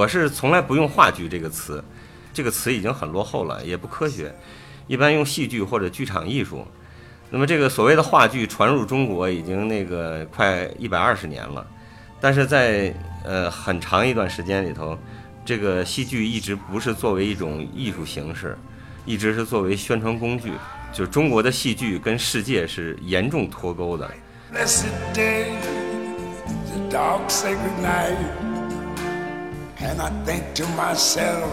我是从来不用话剧这个词，这个词已经很落后了，也不科学。一般用戏剧或者剧场艺术。那么这个所谓的话剧传入中国已经那个快一百二十年了，但是在呃很长一段时间里头，这个戏剧一直不是作为一种艺术形式，一直是作为宣传工具。就中国的戏剧跟世界是严重脱钩的。And I think to myself.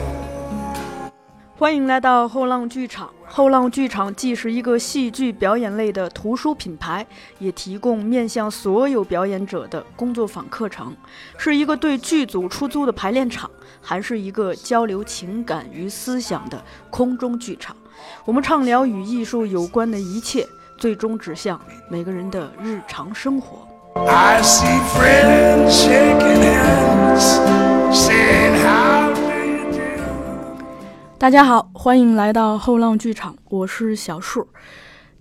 欢迎来到后浪剧场。后浪剧场既是一个戏剧表演类的图书品牌，也提供面向所有表演者的工作坊课程，是一个对剧组出租的排练场，还是一个交流情感与思想的空中剧场。我们畅聊与艺术有关的一切，最终指向每个人的日常生活。I see friends shaking hands, 大家好，欢迎来到后浪剧场，我是小树。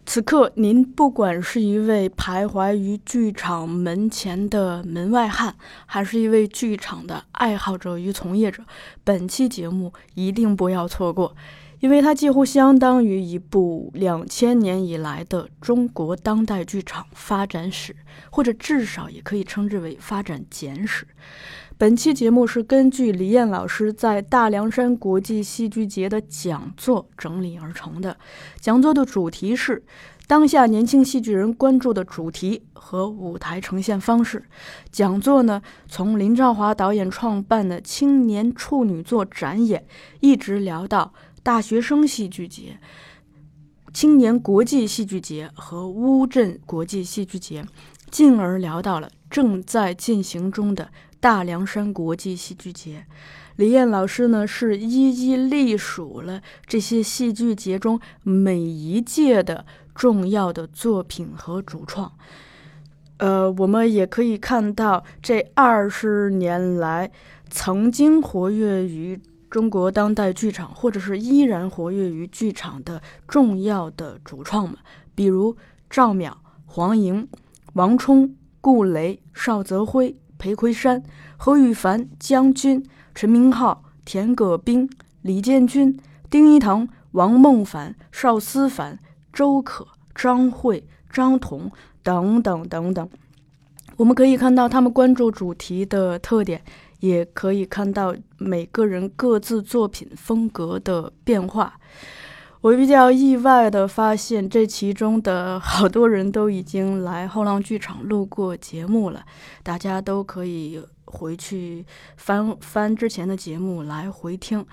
此刻，您不管是一位徘徊于剧场门前的门外汉，还是一位剧场的爱好者与从业者，本期节目一定不要错过，因为它几乎相当于一部两千年以来的中国当代剧场发展史，或者至少也可以称之为发展简史。本期节目是根据李艳老师在大凉山国际戏剧节的讲座整理而成的。讲座的主题是当下年轻戏剧人关注的主题和舞台呈现方式。讲座呢，从林兆华导演创办的青年处女作展演，一直聊到大学生戏剧节、青年国际戏剧节和乌镇国际戏剧节，进而聊到了正在进行中的。大凉山国际戏剧节，李艳老师呢是一一隶属了这些戏剧节中每一届的重要的作品和主创。呃，我们也可以看到这二十年来曾经活跃于中国当代剧场，或者是依然活跃于剧场的重要的主创们，比如赵淼、黄莹、王冲、顾雷、邵泽辉。裴魁山、何羽凡、将军、陈明浩、田葛斌、李建军、丁一腾、王孟凡、邵思凡、周可、张慧、张彤等等等等。我们可以看到他们关注主题的特点，也可以看到每个人各自作品风格的变化。我比较意外的发现，这其中的好多人都已经来后浪剧场录过节目了，大家都可以回去翻翻之前的节目来回听。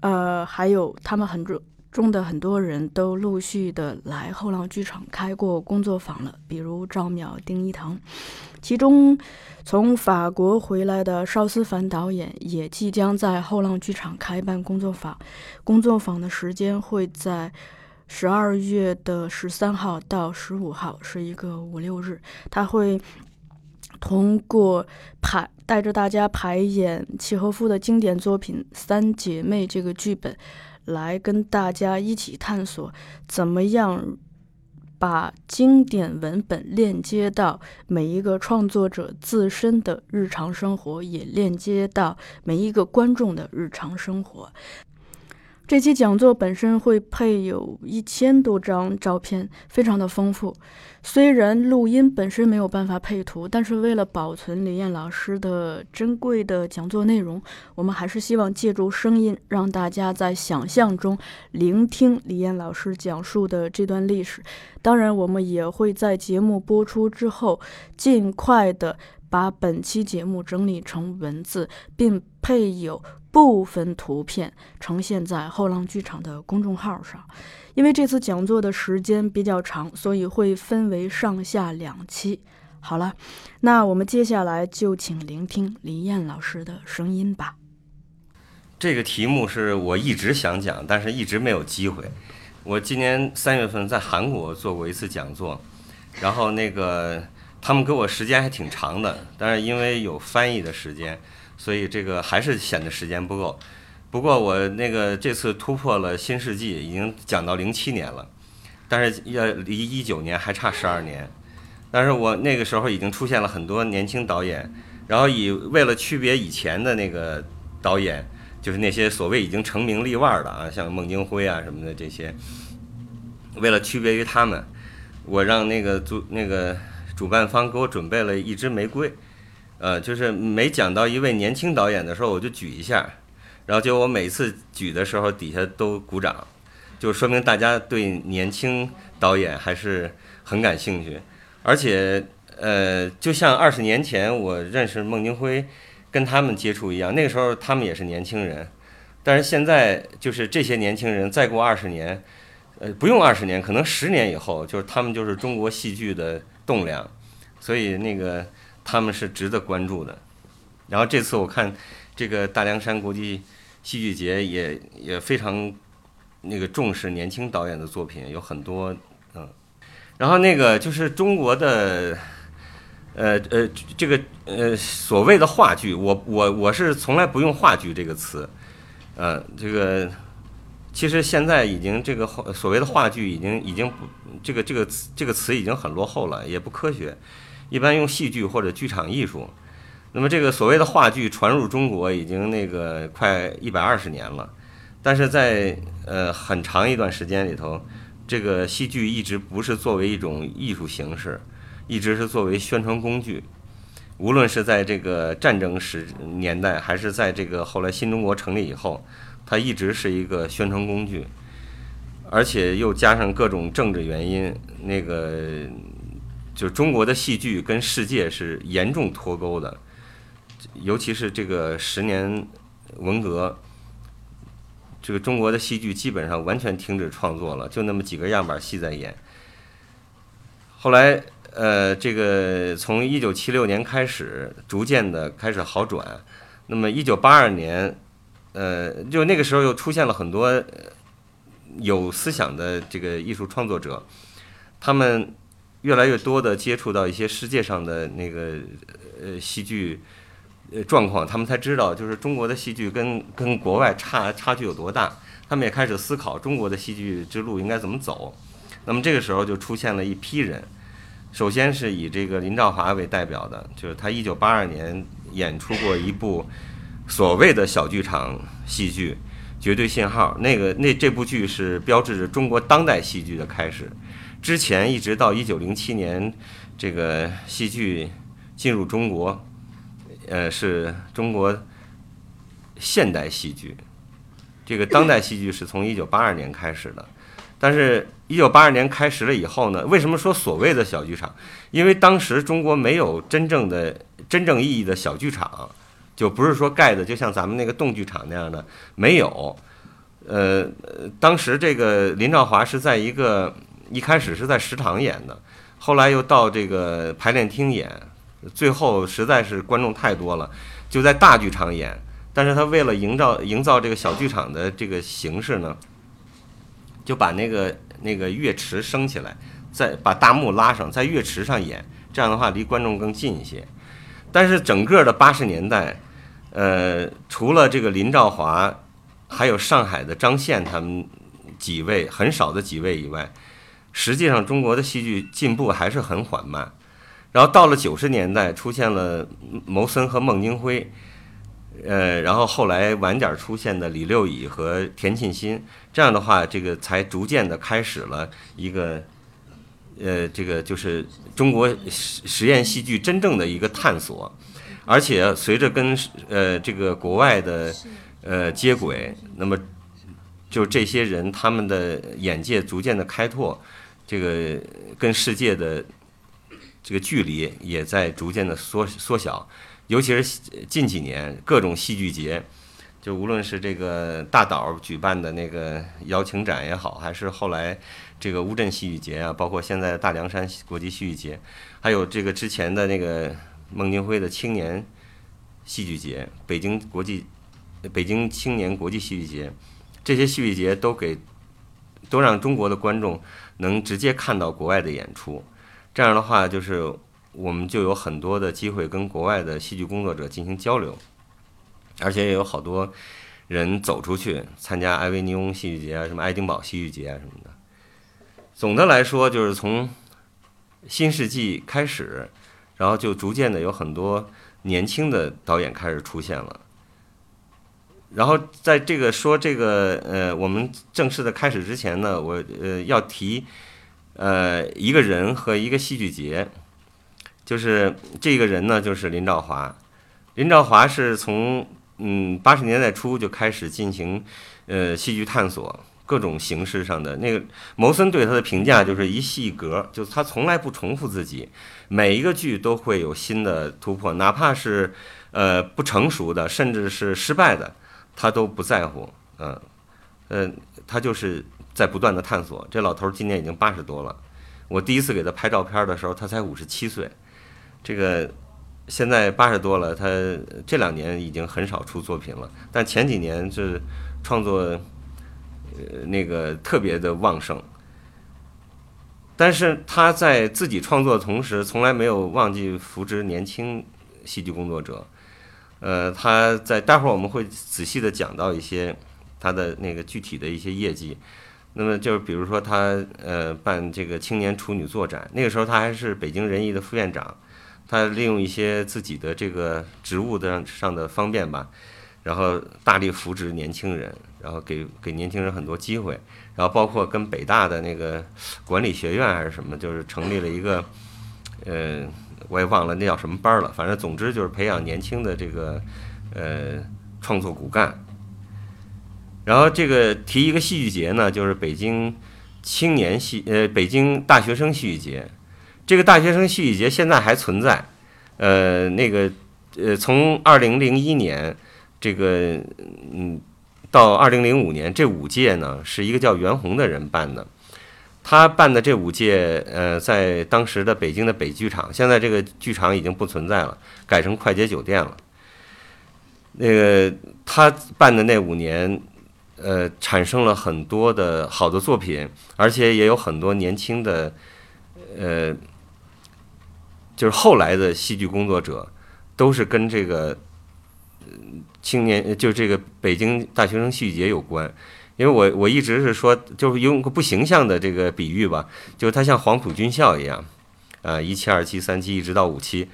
呃，还有他们很多中的很多人都陆续的来后浪剧场开过工作坊了，比如赵淼、丁一腾。其中，从法国回来的邵思凡导演也即将在后浪剧场开办工作坊。工作坊的时间会在十二月的十三号到十五号，是一个五六日。他会通过排带着大家排演契诃夫的经典作品《三姐妹》这个剧本，来跟大家一起探索怎么样。把经典文本链接到每一个创作者自身的日常生活，也链接到每一个观众的日常生活。这期讲座本身会配有一千多张照片，非常的丰富。虽然录音本身没有办法配图，但是为了保存李艳老师的珍贵的讲座内容，我们还是希望借助声音，让大家在想象中聆听李艳老师讲述的这段历史。当然，我们也会在节目播出之后，尽快的把本期节目整理成文字，并配有部分图片呈现在后浪剧场的公众号上。因为这次讲座的时间比较长，所以会分为上下两期。好了，那我们接下来就请聆听李燕老师的声音吧。这个题目是我一直想讲，但是一直没有机会。我今年三月份在韩国做过一次讲座，然后那个他们给我时间还挺长的，但是因为有翻译的时间，所以这个还是显得时间不够。不过我那个这次突破了新世纪，已经讲到零七年了，但是要离一九年还差十二年。但是我那个时候已经出现了很多年轻导演，然后以为了区别以前的那个导演，就是那些所谓已经成名立万的啊，像孟京辉啊什么的这些，为了区别于他们，我让那个主那个主办方给我准备了一支玫瑰，呃，就是每讲到一位年轻导演的时候，我就举一下，然后就我每次举的时候底下都鼓掌，就说明大家对年轻导演还是很感兴趣。而且，呃，就像二十年前我认识孟京辉，跟他们接触一样，那个时候他们也是年轻人。但是现在，就是这些年轻人再过二十年，呃，不用二十年，可能十年以后，就是他们就是中国戏剧的栋梁。所以那个他们是值得关注的。然后这次我看这个大凉山国际戏剧节也也非常那个重视年轻导演的作品，有很多嗯。然后那个就是中国的，呃呃，这个呃所谓的话剧，我我我是从来不用话剧这个词，呃，这个其实现在已经这个所谓的话剧已经已经不这个这个词这个词已经很落后了，也不科学，一般用戏剧或者剧场艺术。那么这个所谓的话剧传入中国已经那个快一百二十年了，但是在呃很长一段时间里头。这个戏剧一直不是作为一种艺术形式，一直是作为宣传工具。无论是在这个战争时年代，还是在这个后来新中国成立以后，它一直是一个宣传工具。而且又加上各种政治原因，那个就中国的戏剧跟世界是严重脱钩的，尤其是这个十年文革。这个中国的戏剧基本上完全停止创作了，就那么几个样板戏在演。后来，呃，这个从一九七六年开始，逐渐的开始好转。那么一九八二年，呃，就那个时候又出现了很多有思想的这个艺术创作者，他们越来越多的接触到一些世界上的那个呃戏剧。呃，状况他们才知道，就是中国的戏剧跟跟国外差差距有多大。他们也开始思考中国的戏剧之路应该怎么走。那么这个时候就出现了一批人，首先是以这个林兆华为代表的，就是他一九八二年演出过一部所谓的小剧场戏剧《绝对信号》，那个那这部剧是标志着中国当代戏剧的开始。之前一直到一九零七年，这个戏剧进入中国。呃，是中国现代戏剧，这个当代戏剧是从一九八二年开始的，但是，一九八二年开始了以后呢，为什么说所谓的小剧场？因为当时中国没有真正的、真正意义的小剧场，就不是说盖的就像咱们那个洞剧场那样的，没有。呃，当时这个林兆华是在一个一开始是在食堂演的，后来又到这个排练厅演。最后实在是观众太多了，就在大剧场演。但是他为了营造营造这个小剧场的这个形式呢，就把那个那个乐池升起来，再把大幕拉上，在乐池上演。这样的话离观众更近一些。但是整个的八十年代，呃，除了这个林兆华，还有上海的张宪他们几位很少的几位以外，实际上中国的戏剧进步还是很缓慢。然后到了九十年代，出现了牟森和孟京辉，呃，然后后来晚点出现的李六乙和田沁鑫，这样的话，这个才逐渐的开始了一个，呃，这个就是中国实实验戏剧真正的一个探索，而且随着跟呃这个国外的呃接轨，那么就这些人他们的眼界逐渐的开拓，这个跟世界的。这个距离也在逐渐的缩缩小，尤其是近几年各种戏剧节，就无论是这个大岛举办的那个邀请展也好，还是后来这个乌镇戏剧节啊，包括现在大凉山国际戏剧节，还有这个之前的那个孟京辉的青年戏剧节、北京国际北京青年国际戏剧节，这些戏剧节都给都让中国的观众能直接看到国外的演出。这样的话，就是我们就有很多的机会跟国外的戏剧工作者进行交流，而且也有好多人走出去参加埃维尼翁戏剧节啊，什么爱丁堡戏剧节啊什么的。总的来说，就是从新世纪开始，然后就逐渐的有很多年轻的导演开始出现了。然后在这个说这个呃，我们正式的开始之前呢，我呃要提呃一个人和一个戏剧节，就是这个人呢，就是林兆华。林兆华是从嗯八十年代初就开始进行呃戏剧探索。各种形式上的那个，牟森对他的评价就是一戏一格，就是他从来不重复自己，每一个剧都会有新的突破，哪怕是呃不成熟的，甚至是失败的，他都不在乎，嗯，呃，他就是在不断的探索。这老头今年已经八十多了，我第一次给他拍照片的时候，他才五十七岁，这个现在八十多了，他这两年已经很少出作品了，但前几年是创作。呃，那个特别的旺盛，但是他在自己创作的同时，从来没有忘记扶植年轻戏剧工作者。呃，他在待会儿我们会仔细的讲到一些他的那个具体的一些业绩。那么就是比如说他呃办这个青年处女作展，那个时候他还是北京人艺的副院长，他利用一些自己的这个职务的上的方便吧，然后大力扶植年轻人。然后给给年轻人很多机会，然后包括跟北大的那个管理学院还是什么，就是成立了一个，呃，我也忘了那叫什么班了。反正总之就是培养年轻的这个呃创作骨干。然后这个提一个戏剧节呢，就是北京青年戏呃北京大学生戏剧节。这个大学生戏剧节现在还存在，呃，那个呃从二零零一年这个嗯。到二零零五年，这五届呢是一个叫袁弘的人办的。他办的这五届，呃，在当时的北京的北剧场，现在这个剧场已经不存在了，改成快捷酒店了。那个他办的那五年，呃，产生了很多的好的作品，而且也有很多年轻的，呃，就是后来的戏剧工作者，都是跟这个。青年就这个北京大学生戏剧节有关，因为我我一直是说，就是用个不形象的这个比喻吧，就是它像黄埔军校一样，啊，一期、二期、三期一直到五期。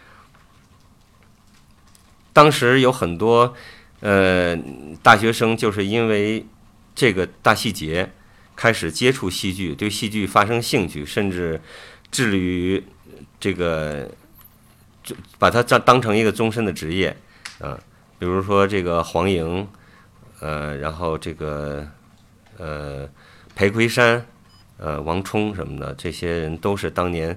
当时有很多呃大学生就是因为这个大戏节开始接触戏剧，对戏剧发生兴趣，甚至致力于这个就把它当当成一个终身的职业，啊。比如说这个黄莹，呃，然后这个呃裴魁山，呃王冲什么的，这些人都是当年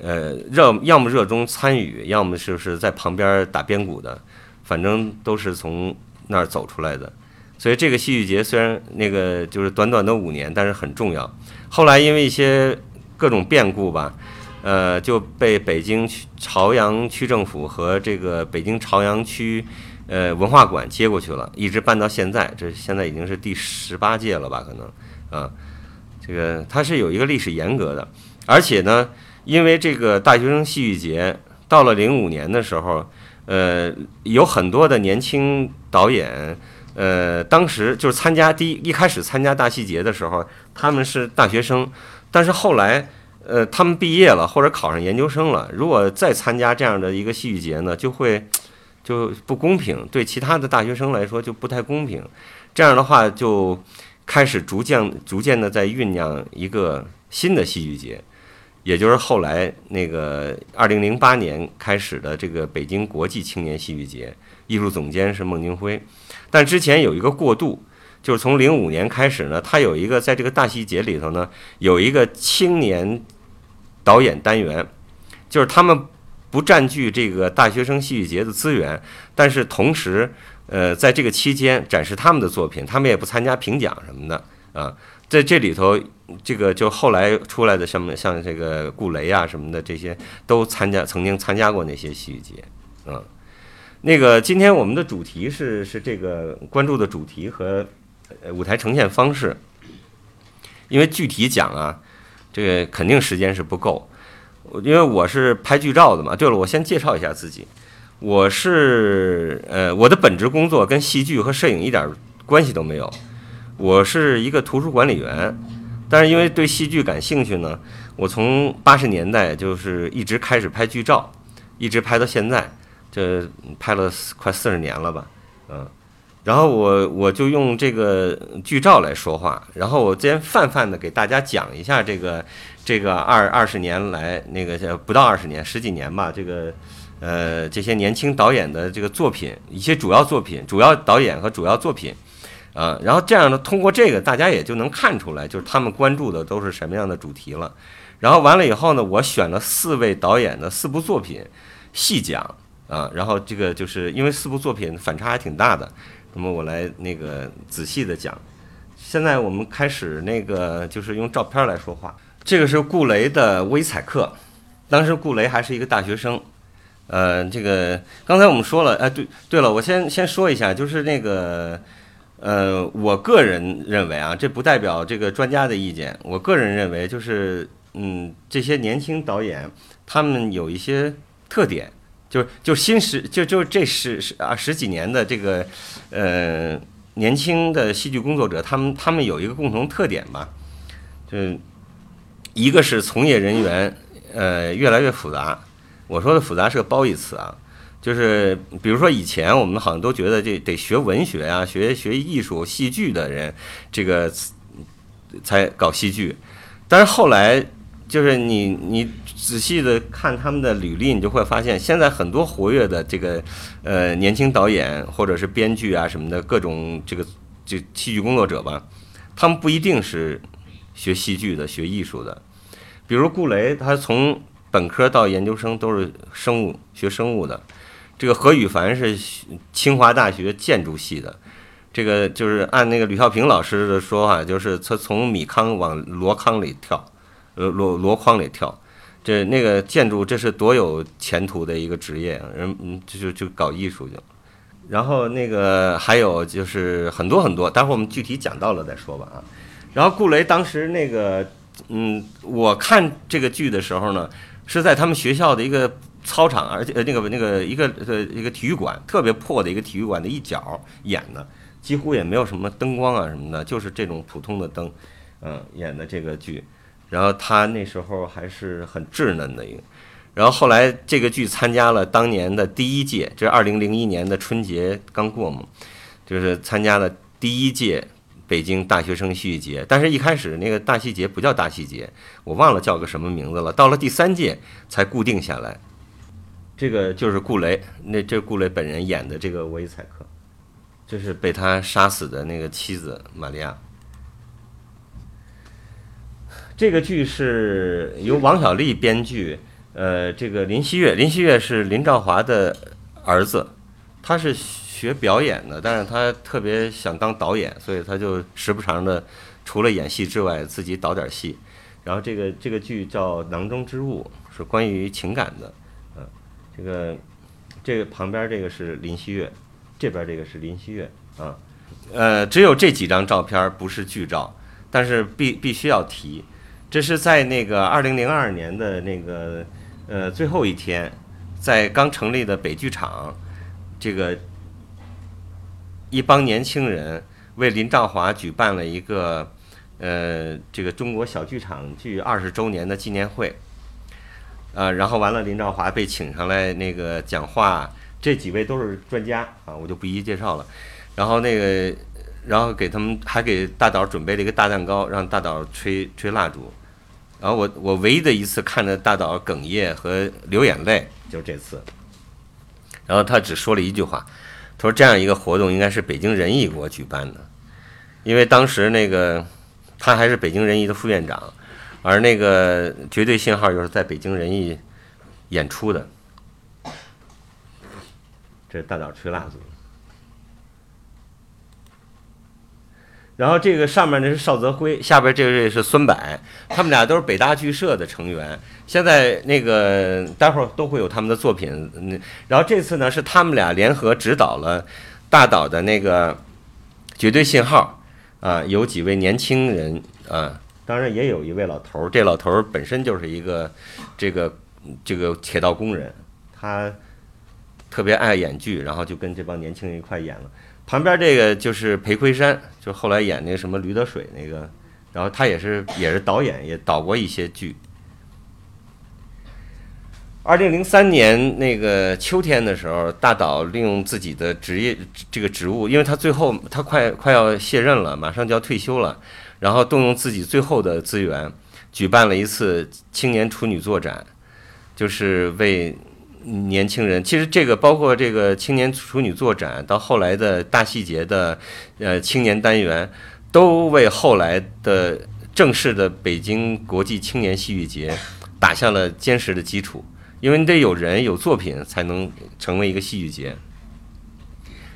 呃热要么热衷参与，要么就是在旁边打边鼓的，反正都是从那儿走出来的。所以这个戏剧节虽然那个就是短短的五年，但是很重要。后来因为一些各种变故吧，呃，就被北京朝阳区政府和这个北京朝阳区。呃，文化馆接过去了，一直办到现在，这现在已经是第十八届了吧？可能，啊，这个它是有一个历史严格的，而且呢，因为这个大学生戏剧节到了零五年的时候，呃，有很多的年轻导演，呃，当时就是参加第一一开始参加大戏节的时候，他们是大学生，但是后来，呃，他们毕业了或者考上研究生了，如果再参加这样的一个戏剧节呢，就会。就不公平，对其他的大学生来说就不太公平。这样的话，就开始逐渐、逐渐的在酝酿一个新的戏剧节，也就是后来那个二零零八年开始的这个北京国际青年戏剧节，艺术总监是孟京辉。但之前有一个过渡，就是从零五年开始呢，他有一个在这个大戏节里头呢，有一个青年导演单元，就是他们。不占据这个大学生戏剧节的资源，但是同时，呃，在这个期间展示他们的作品，他们也不参加评奖什么的啊。在这里头，这个就后来出来的什么像这个顾雷啊什么的，这些都参加，曾经参加过那些戏剧节，嗯。那个今天我们的主题是是这个关注的主题和舞台呈现方式，因为具体讲啊，这个肯定时间是不够。因为我是拍剧照的嘛。对了，我先介绍一下自己，我是呃，我的本职工作跟戏剧和摄影一点关系都没有。我是一个图书管理员，但是因为对戏剧感兴趣呢，我从八十年代就是一直开始拍剧照，一直拍到现在，这拍了快四十年了吧，嗯。然后我我就用这个剧照来说话，然后我先泛泛的给大家讲一下这个这个二二十年来那个不到二十年十几年吧，这个呃这些年轻导演的这个作品，一些主要作品、主要导演和主要作品，啊，然后这样呢，通过这个大家也就能看出来，就是他们关注的都是什么样的主题了。然后完了以后呢，我选了四位导演的四部作品细讲啊，然后这个就是因为四部作品反差还挺大的。那么我来那个仔细的讲，现在我们开始那个就是用照片来说话。这个是顾雷的《微采课》，当时顾雷还是一个大学生。呃，这个刚才我们说了，哎，对对了，我先先说一下，就是那个呃，我个人认为啊，这不代表这个专家的意见。我个人认为，就是嗯，这些年轻导演他们有一些特点。就就新十就就这十十啊十几年的这个，呃年轻的戏剧工作者，他们他们有一个共同特点吧，就一个是从业人员呃越来越复杂。我说的复杂是个褒义词啊，就是比如说以前我们好像都觉得这得学文学啊，学学艺术戏剧的人这个才搞戏剧，但是后来。就是你，你仔细的看他们的履历，你就会发现，现在很多活跃的这个，呃，年轻导演或者是编剧啊什么的，各种这个这戏剧工作者吧，他们不一定是学戏剧的、学艺术的。比如顾雷，他从本科到研究生都是生物学生物的。这个何羽凡是清华大学建筑系的。这个就是按那个吕孝平老师的说法，就是他从米糠往箩筐里跳。呃，箩箩筐里跳，这那个建筑，这是多有前途的一个职业啊，人嗯，就就就搞艺术就。然后那个还有就是很多很多，待会儿我们具体讲到了再说吧啊。然后顾雷当时那个，嗯，我看这个剧的时候呢，是在他们学校的一个操场，而且呃那个那个一个呃一个体育馆，特别破的一个体育馆的一角演的，几乎也没有什么灯光啊什么的，就是这种普通的灯，嗯，演的这个剧。然后他那时候还是很稚嫩的一个，然后后来这个剧参加了当年的第一届，这是二零零一年的春节刚过嘛，就是参加了第一届北京大学生戏剧节。但是一开始那个大戏节不叫大戏节，我忘了叫个什么名字了。到了第三届才固定下来。这个就是顾雷，那这顾雷本人演的这个维采克，这是被他杀死的那个妻子玛利亚。这个剧是由王小利编剧，呃，这个林希月，林希月是林兆华的儿子，他是学表演的，但是他特别想当导演，所以他就时不常的除了演戏之外，自己导点戏。然后这个这个剧叫《囊中之物》，是关于情感的，嗯，这个这个旁边这个是林希月，这边这个是林希月啊，呃，只有这几张照片不是剧照，但是必必须要提。这是在那个二零零二年的那个呃最后一天，在刚成立的北剧场，这个一帮年轻人为林兆华举办了一个呃这个中国小剧场剧二十周年的纪念会，啊，然后完了林兆华被请上来那个讲话，这几位都是专家啊，我就不一一介绍了，然后那个然后给他们还给大导准备了一个大蛋糕，让大导吹吹蜡烛。然后我我唯一的一次看着大导哽咽和流眼泪，就是这次。然后他只说了一句话，说这样一个活动应该是北京人艺给我举办的，因为当时那个他还是北京人艺的副院长，而那个绝对信号就是在北京人艺演出的。这是大早吹蜡烛。然后这个上面呢是邵泽辉，下边这位是孙柏，他们俩都是北大剧社的成员。现在那个待会儿都会有他们的作品。嗯，然后这次呢是他们俩联合指导了大岛的那个《绝对信号》啊，有几位年轻人啊，当然也有一位老头儿。这老头儿本身就是一个这个这个铁道工人，他特别爱演剧，然后就跟这帮年轻人一块演了。旁边这个就是裴魁山，就后来演那个什么《驴得水》那个，然后他也是也是导演，也导过一些剧。二零零三年那个秋天的时候，大导利用自己的职业这个职务，因为他最后他快快要卸任了，马上就要退休了，然后动用自己最后的资源，举办了一次青年处女作展，就是为年轻人。其实这个包括这个青年处女作展，到后来的大细节的呃青年单元，都为后来的正式的北京国际青年戏剧节打下了坚实的基础。因为你得有人有作品，才能成为一个戏剧节。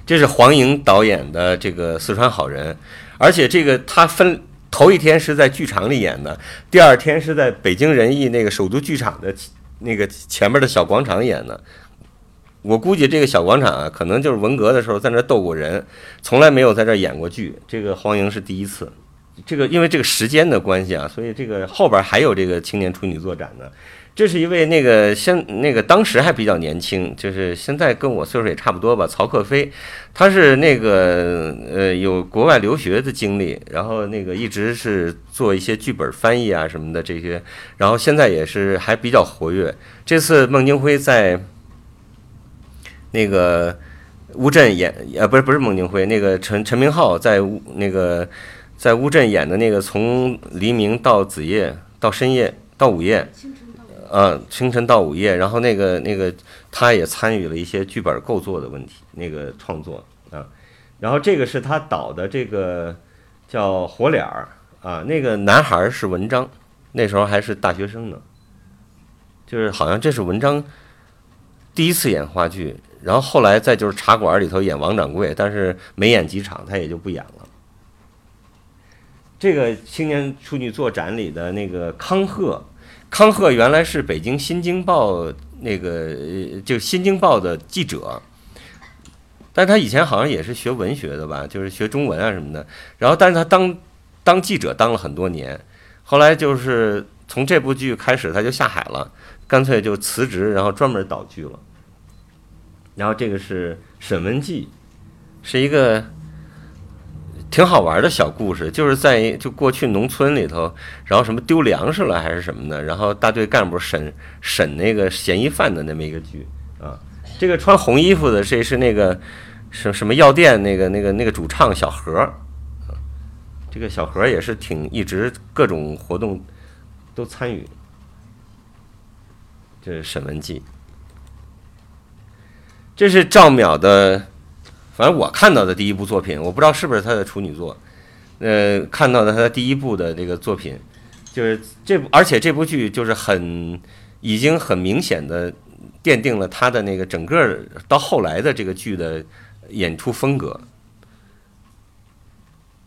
这是黄莹导演的这个《四川好人》，而且这个他分头一天是在剧场里演的，第二天是在北京人艺那个首都剧场的那个前面的小广场演的。我估计这个小广场啊，可能就是文革的时候在那逗过人，从来没有在这演过剧。这个黄莹是第一次。这个因为这个时间的关系啊，所以这个后边还有这个青年处女作展呢。这是一位那个现那个当时还比较年轻，就是现在跟我岁数也差不多吧。曹克飞，他是那个呃有国外留学的经历，然后那个一直是做一些剧本翻译啊什么的这些，然后现在也是还比较活跃。这次孟京辉在那个乌镇演，呃不是不是孟京辉，那个陈陈明昊在那个在乌镇演的那个从黎明到子夜到深夜到午夜。呃，清晨到午夜，然后那个那个，他也参与了一些剧本构作的问题，那个创作啊。然后这个是他导的这个叫《火脸儿》啊，那个男孩是文章，那时候还是大学生呢，就是好像这是文章第一次演话剧，然后后来再就是茶馆里头演王掌柜，但是没演几场，他也就不演了。这个青年处女作展里的那个康赫。康贺原来是北京《新京报》那个就《新京报》的记者，但他以前好像也是学文学的吧，就是学中文啊什么的。然后，但是他当当记者当了很多年，后来就是从这部剧开始，他就下海了，干脆就辞职，然后专门导剧了。然后这个是沈文季，是一个。挺好玩的小故事，就是在就过去农村里头，然后什么丢粮食了还是什么的，然后大队干部审审那个嫌疑犯的那么一个剧啊。这个穿红衣服的这是那个什什么药店那个那个那个主唱小何，这个小何也是挺一直各种活动都参与。这是沈文季，这是赵淼的。反正我看到的第一部作品，我不知道是不是他的处女作，呃，看到的他的第一部的这个作品，就是这部，而且这部剧就是很，已经很明显的奠定了他的那个整个到后来的这个剧的演出风格，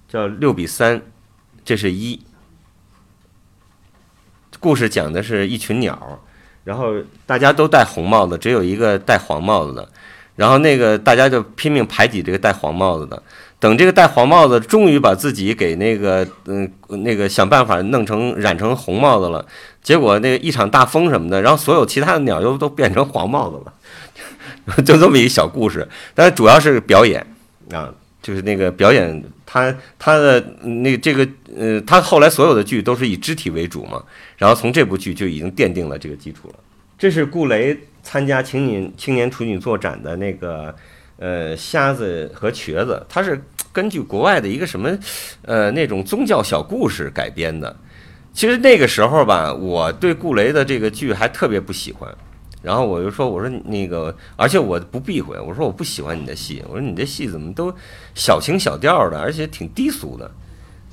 叫六比三，这是一，故事讲的是一群鸟，然后大家都戴红帽子，只有一个戴黄帽子的。然后那个大家就拼命排挤这个戴黄帽子的，等这个戴黄帽子终于把自己给那个嗯那个想办法弄成染成红帽子了，结果那个一场大风什么的，然后所有其他的鸟又都变成黄帽子了，就这么一个小故事。但是主要是表演啊，就是那个表演，他他的那这个呃，他后来所有的剧都是以肢体为主嘛，然后从这部剧就已经奠定了这个基础了。这是顾雷。参加青年青年处女作展的那个，呃，瞎子和瘸子，他是根据国外的一个什么，呃，那种宗教小故事改编的。其实那个时候吧，我对顾雷的这个剧还特别不喜欢。然后我就说，我说那个，而且我不避讳，我说我不喜欢你的戏，我说你这戏怎么都小情小调的，而且挺低俗的。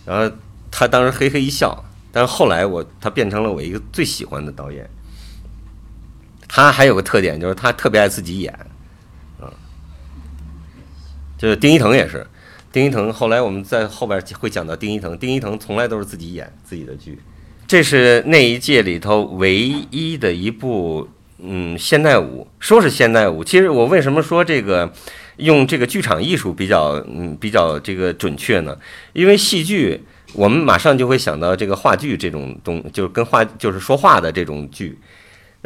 然后他当时嘿嘿一笑，但是后来我他变成了我一个最喜欢的导演。他还有个特点，就是他特别爱自己演，嗯，就是丁一腾也是，丁一腾后来我们在后边会讲到丁一腾，丁一腾从来都是自己演自己的剧，这是那一届里头唯一的一部嗯现代舞，说是现代舞，其实我为什么说这个用这个剧场艺术比较嗯比较这个准确呢？因为戏剧我们马上就会想到这个话剧这种东，就是跟话就是说话的这种剧。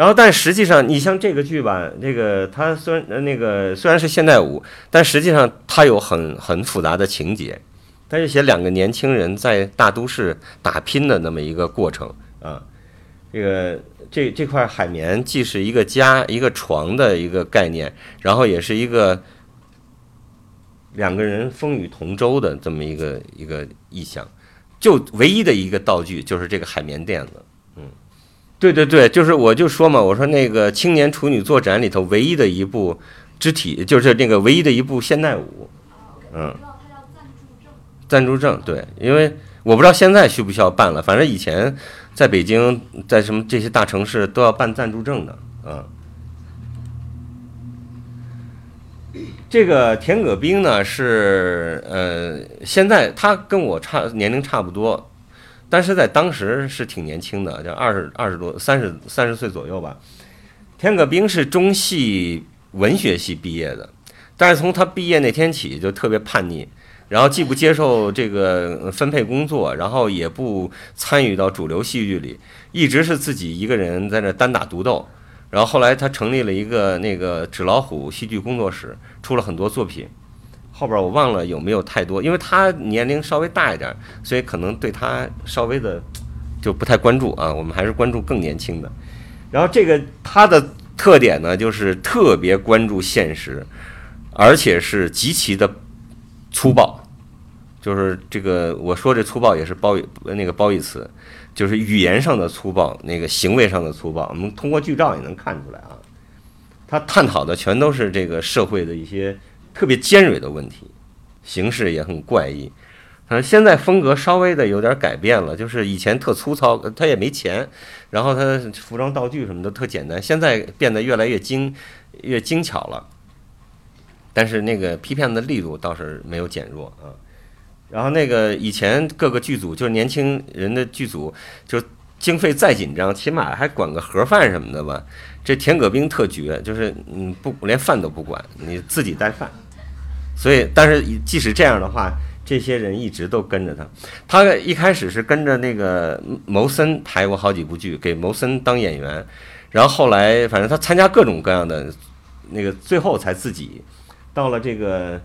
然后，但实际上，你像这个剧吧，这个它虽然那个虽然是现代舞，但实际上它有很很复杂的情节，它是写两个年轻人在大都市打拼的那么一个过程啊。这个这这块海绵既是一个家、一个床的一个概念，然后也是一个两个人风雨同舟的这么一个一个意象。就唯一的一个道具就是这个海绵垫子，对对对，就是我就说嘛，我说那个青年处女作展里头唯一的一部肢体，就是那个唯一的一部现代舞，嗯，赞助证，对，因为我不知道现在需不需要办了，反正以前在北京，在什么这些大城市都要办赞助证的，嗯。这个田葛冰呢是呃，现在他跟我差年龄差不多，但是在当时是挺年轻的，就二十二十多三十三十岁左右吧。田可冰是中戏文学系毕业的，但是从他毕业那天起就特别叛逆，然后既不接受这个分配工作，然后也不参与到主流戏剧里，一直是自己一个人在那单打独斗。然后后来他成立了一个那个纸老虎戏剧工作室，出了很多作品。后边我忘了有没有太多，因为他年龄稍微大一点，所以可能对他稍微的就不太关注啊。我们还是关注更年轻的。然后这个他的特点呢，就是特别关注现实，而且是极其的粗暴。就是这个我说这粗暴也是褒义那个褒义词。就是语言上的粗暴，那个行为上的粗暴，我们通过剧照也能看出来啊。他探讨的全都是这个社会的一些特别尖锐的问题，形式也很怪异。反正现在风格稍微的有点改变了，就是以前特粗糙，他也没钱，然后他服装道具什么的特简单，现在变得越来越精，越精巧了。但是那个批判的力度倒是没有减弱啊。然后那个以前各个剧组就是年轻人的剧组，就经费再紧张，起码还管个盒饭什么的吧。这田葛兵特绝，就是嗯不连饭都不管，你自己带饭。所以，但是即使这样的话，这些人一直都跟着他。他一开始是跟着那个谋森拍过好几部剧，给谋森当演员。然后后来，反正他参加各种各样的，那个最后才自己到了这个。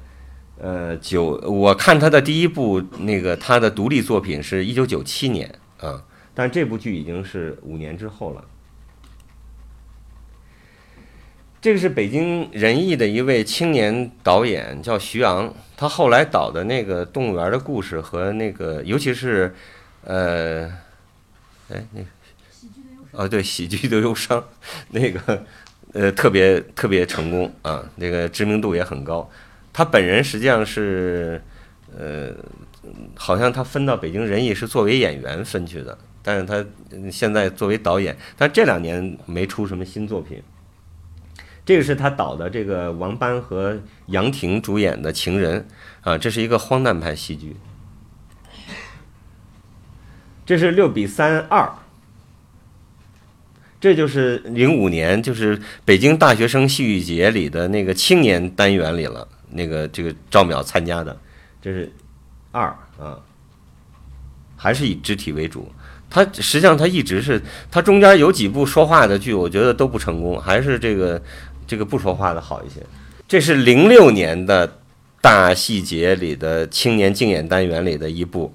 呃，九，我看他的第一部那个他的独立作品是一九九七年啊，但这部剧已经是五年之后了。这个是北京人艺的一位青年导演，叫徐昂，他后来导的那个动物园的故事和那个，尤其是，呃，哎，那个，哦，对，喜剧的忧伤，那个，呃，特别特别成功啊，那个知名度也很高。他本人实际上是，呃，好像他分到北京人艺是作为演员分去的，但是他现在作为导演，但这两年没出什么新作品。这个是他导的这个王斑和杨婷主演的《情人》，啊，这是一个荒诞派戏剧。这是六比三二，这就是零五年，就是北京大学生戏剧节里的那个青年单元里了。那个这个赵淼参加的，这是二啊，还是以肢体为主。他实际上他一直是，他中间有几部说话的剧，我觉得都不成功，还是这个这个不说话的好一些。这是零六年的大细节里的青年竞演单元里的一部，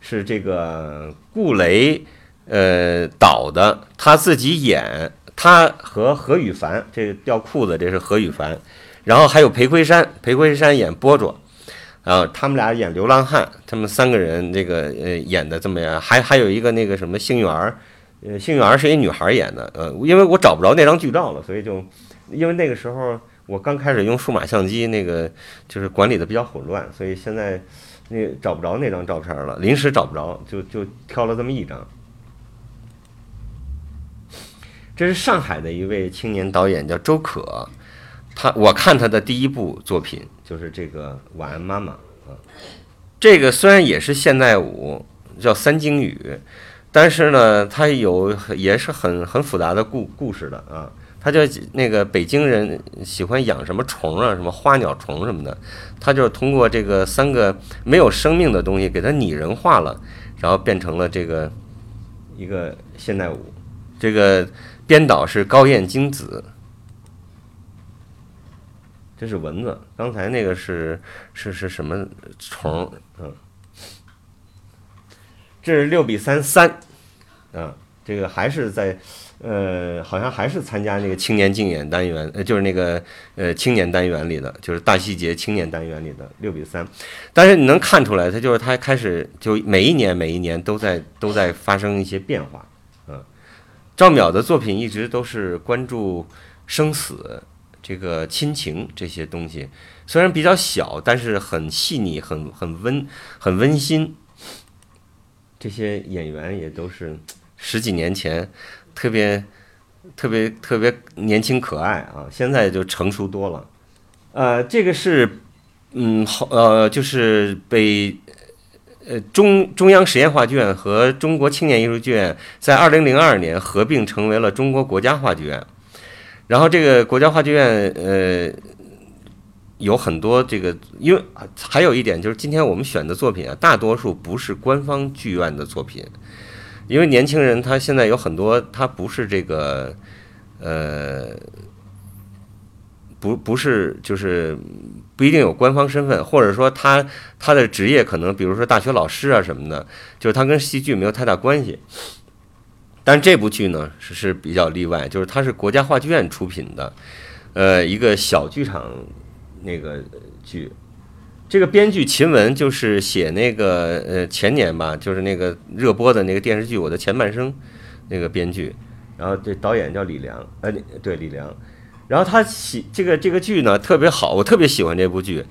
是这个顾雷呃导的，他自己演，他和何羽凡这掉裤子，这是何羽凡。然后还有裴魁山，裴魁山演波卓，啊，他们俩演流浪汉，他们三个人这个呃演的这么样，还还有一个那个什么幸运儿，呃，幸运儿是一女孩演的，呃，因为我找不着那张剧照了，所以就因为那个时候我刚开始用数码相机，那个就是管理的比较混乱，所以现在那找不着那张照片了，临时找不着，就就挑了这么一张。这是上海的一位青年导演，叫周可。他我看他的第一部作品就是这个《晚安妈妈》啊，这个虽然也是现代舞，叫三鲸语，但是呢，它有也是很很复杂的故故事的啊。他就那个北京人喜欢养什么虫啊，什么花鸟虫什么的，他就通过这个三个没有生命的东西给它拟人化了，然后变成了这个一个现代舞。这个编导是高燕京子。这是蚊子，刚才那个是是是什么虫？嗯，这是六比三三，嗯，这个还是在，呃，好像还是参加那个青年竞演单元，呃，就是那个呃青年单元里的，就是大细节青年单元里的六比三，但是你能看出来，他就是他开始就每一年每一年都在都在发生一些变化，嗯，赵淼的作品一直都是关注生死。这个亲情这些东西虽然比较小，但是很细腻，很很温，很温馨。这些演员也都是十几年前特别特别特别年轻可爱啊，现在就成熟多了。呃，这个是嗯好呃，就是被呃中中央实验话剧院和中国青年艺术剧院在二零零二年合并成为了中国国家话剧院。然后这个国家话剧院，呃，有很多这个，因为还有一点就是，今天我们选的作品啊，大多数不是官方剧院的作品，因为年轻人他现在有很多他不是这个，呃，不不是就是不一定有官方身份，或者说他他的职业可能比如说大学老师啊什么的，就是他跟戏剧没有太大关系。但这部剧呢是是比较例外，就是它是国家话剧院出品的，呃，一个小剧场那个剧。这个编剧秦雯就是写那个呃前年吧，就是那个热播的那个电视剧《我的前半生》那个编剧。然后这导演叫李良，呃，对李良。然后他喜这个这个剧呢特别好，我特别喜欢这部剧。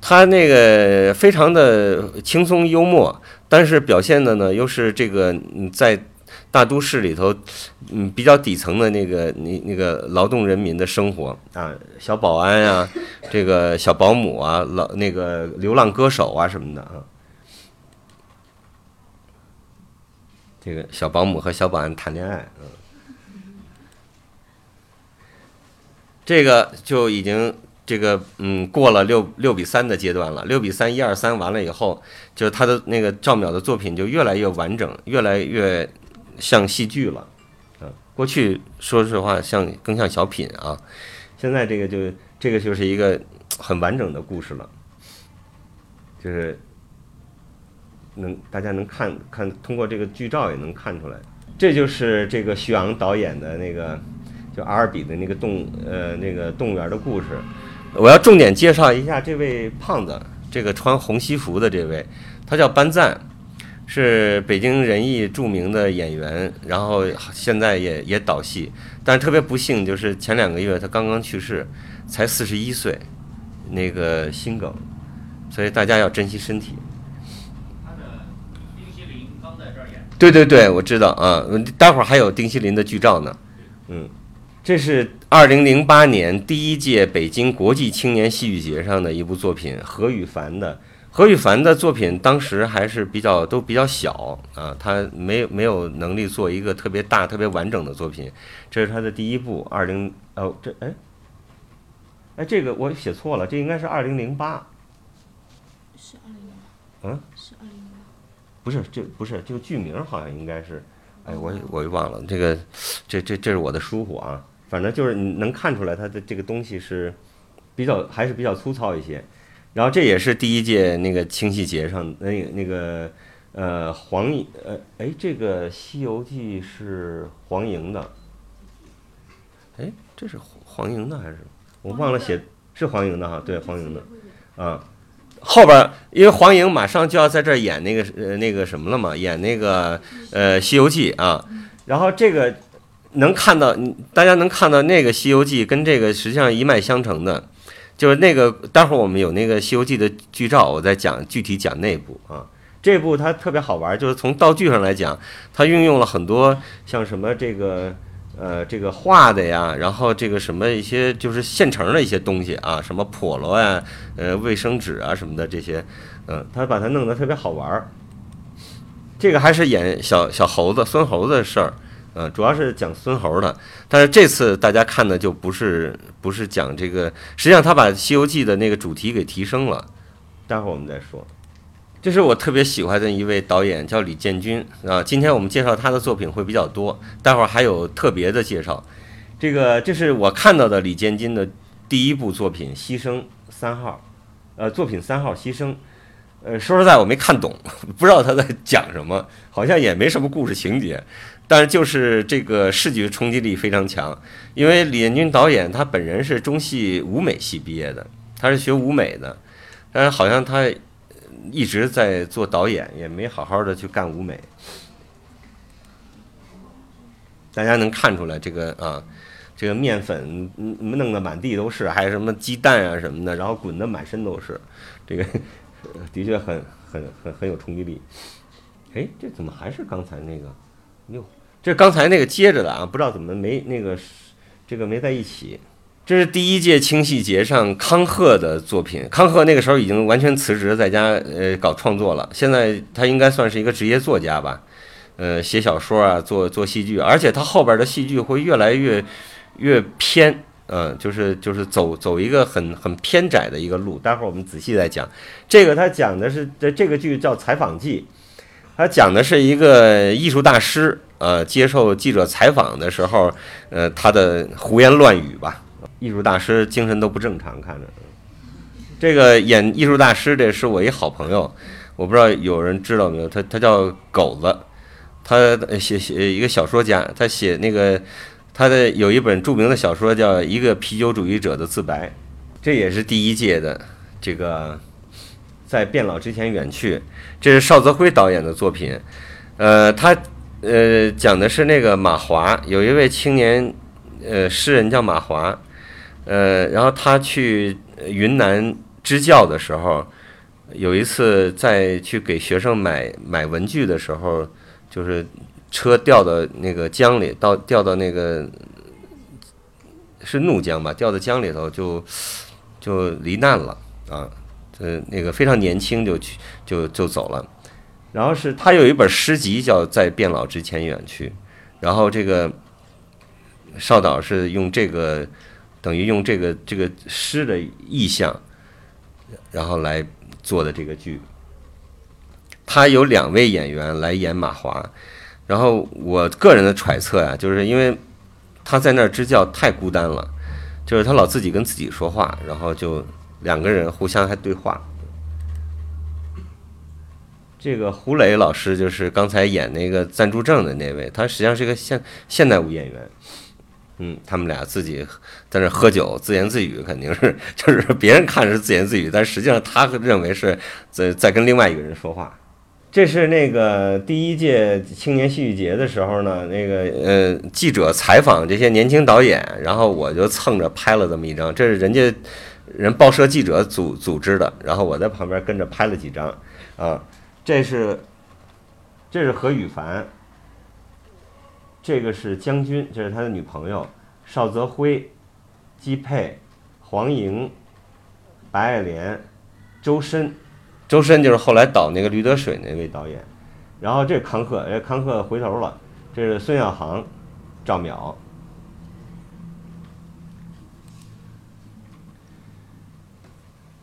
他那个非常的轻松幽默，但是表现的呢又是这个在。大都市里头，嗯，比较底层的那个那那个劳动人民的生活啊，小保安啊，这个小保姆啊，老那个流浪歌手啊什么的啊，这个小保姆和小保安谈恋爱，嗯，这个就已经这个嗯过了六六比三的阶段了，六比三一二三完了以后，就是他的那个赵淼的作品就越来越完整，越来越。像戏剧了，啊，过去说实话像更像小品啊，现在这个就这个就是一个很完整的故事了，就是能大家能看看通过这个剧照也能看出来，这就是这个徐昂导演的那个就阿尔比的那个动呃那个动物园的故事，我要重点介绍一下这位胖子，这个穿红西服的这位，他叫班赞。是北京人艺著名的演员，然后现在也也导戏，但是特别不幸，就是前两个月他刚刚去世，才四十一岁，那个心梗，所以大家要珍惜身体。他的。对对对，我知道啊，待会儿还有丁西林的剧照呢。嗯，这是二零零八年第一届北京国际青年戏剧节上的一部作品，何羽凡的。何羽凡的作品当时还是比较都比较小啊，他没没有能力做一个特别大、特别完整的作品。这是他的第一部，二零哦，这哎哎，这个我写错了，这应该是二零零八。是二零零八。嗯？是二零零八。不是，这不是这个剧名好像应该是，哎，我我又忘了这个，这这这是我的疏忽啊。反正就是你能看出来，他的这个东西是比较还是比较粗糙一些。然后这也是第一届那个清戏节上那个那个呃黄呃哎这个《西游记》是黄莹的，哎这是黄莹的还是？我忘了写是黄莹的哈对黄莹的。啊后边因为黄莹马上就要在这儿演那个呃那个什么了嘛演那个呃《西游记》啊。然后这个能看到大家能看到那个《西游记》跟这个实际上一脉相承的。就是那个，待会儿我们有那个《西游记》的剧照，我再讲具体讲那部啊。这部它特别好玩，就是从道具上来讲，它运用了很多像什么这个呃这个画的呀，然后这个什么一些就是现成的一些东西啊，什么笸箩呀、呃卫生纸啊什么的这些，嗯，他把它弄得特别好玩。这个还是演小小猴子、孙猴子的事儿。嗯，主要是讲孙猴的，但是这次大家看的就不是不是讲这个，实际上他把《西游记》的那个主题给提升了，待会儿我们再说。这是我特别喜欢的一位导演，叫李建军啊。今天我们介绍他的作品会比较多，待会儿还有特别的介绍。这个这是我看到的李建军的第一部作品《牺牲三号》，呃，作品三号《牺牲》。呃，说实在，我没看懂，不知道他在讲什么，好像也没什么故事情节，但是就是这个视觉冲击力非常强。因为李建军导演他本人是中戏舞美系毕业的，他是学舞美的，但是好像他一直在做导演，也没好好的去干舞美。大家能看出来这个啊，这个面粉弄得满地都是，还有什么鸡蛋啊什么的，然后滚得满身都是，这个。的确很很很很有冲击力。哎，这怎么还是刚才那个？哟，这刚才那个接着的啊，不知道怎么没那个这个没在一起。这是第一届青戏节上康赫的作品。康赫那个时候已经完全辞职，在家呃搞创作了。现在他应该算是一个职业作家吧？呃，写小说啊，做做戏剧，而且他后边的戏剧会越来越越偏。嗯，就是就是走走一个很很偏窄的一个路，待会儿我们仔细再讲。这个他讲的是这这个剧叫《采访记》，他讲的是一个艺术大师，呃，接受记者采访的时候，呃，他的胡言乱语吧。艺术大师精神都不正常，看着。这个演艺术大师的是我一好朋友，我不知道有人知道没有，他他叫狗子，他写写一个小说家，他写那个。他的有一本著名的小说叫《一个啤酒主义者的自白》，这也是第一届的这个在变老之前远去。这是邵泽辉导演的作品，呃，他呃讲的是那个马华，有一位青年呃诗人叫马华，呃，然后他去云南支教的时候，有一次在去给学生买买文具的时候，就是。车掉到那个江里，到掉到那个是怒江吧，掉到江里头就就罹难了啊，呃，那个非常年轻就去就就走了。然后是他有一本诗集叫《在变老之前远去》，然后这个邵导是用这个等于用这个这个诗的意象，然后来做的这个剧。他有两位演员来演马华。然后我个人的揣测呀，就是因为他在那儿支教太孤单了，就是他老自己跟自己说话，然后就两个人互相还对话。这个胡磊老师就是刚才演那个暂住证的那位，他实际上是个现现代舞演员。嗯，他们俩自己在那喝酒自言自语，肯定是 就是别人看着是自言自语，但实际上他认为是在在跟另外一个人说话。这是那个第一届青年戏剧节的时候呢，那个呃记者采访这些年轻导演，然后我就蹭着拍了这么一张。这是人家人报社记者组组织的，然后我在旁边跟着拍了几张。啊，这是这是何雨凡，这个是将军，这是他的女朋友邵泽辉、姬佩、黄莹、白爱莲、周深。周深就是后来导那个《驴得水》那位导演，然后这康赫，哎，康赫回头了，这是孙耀航、赵淼，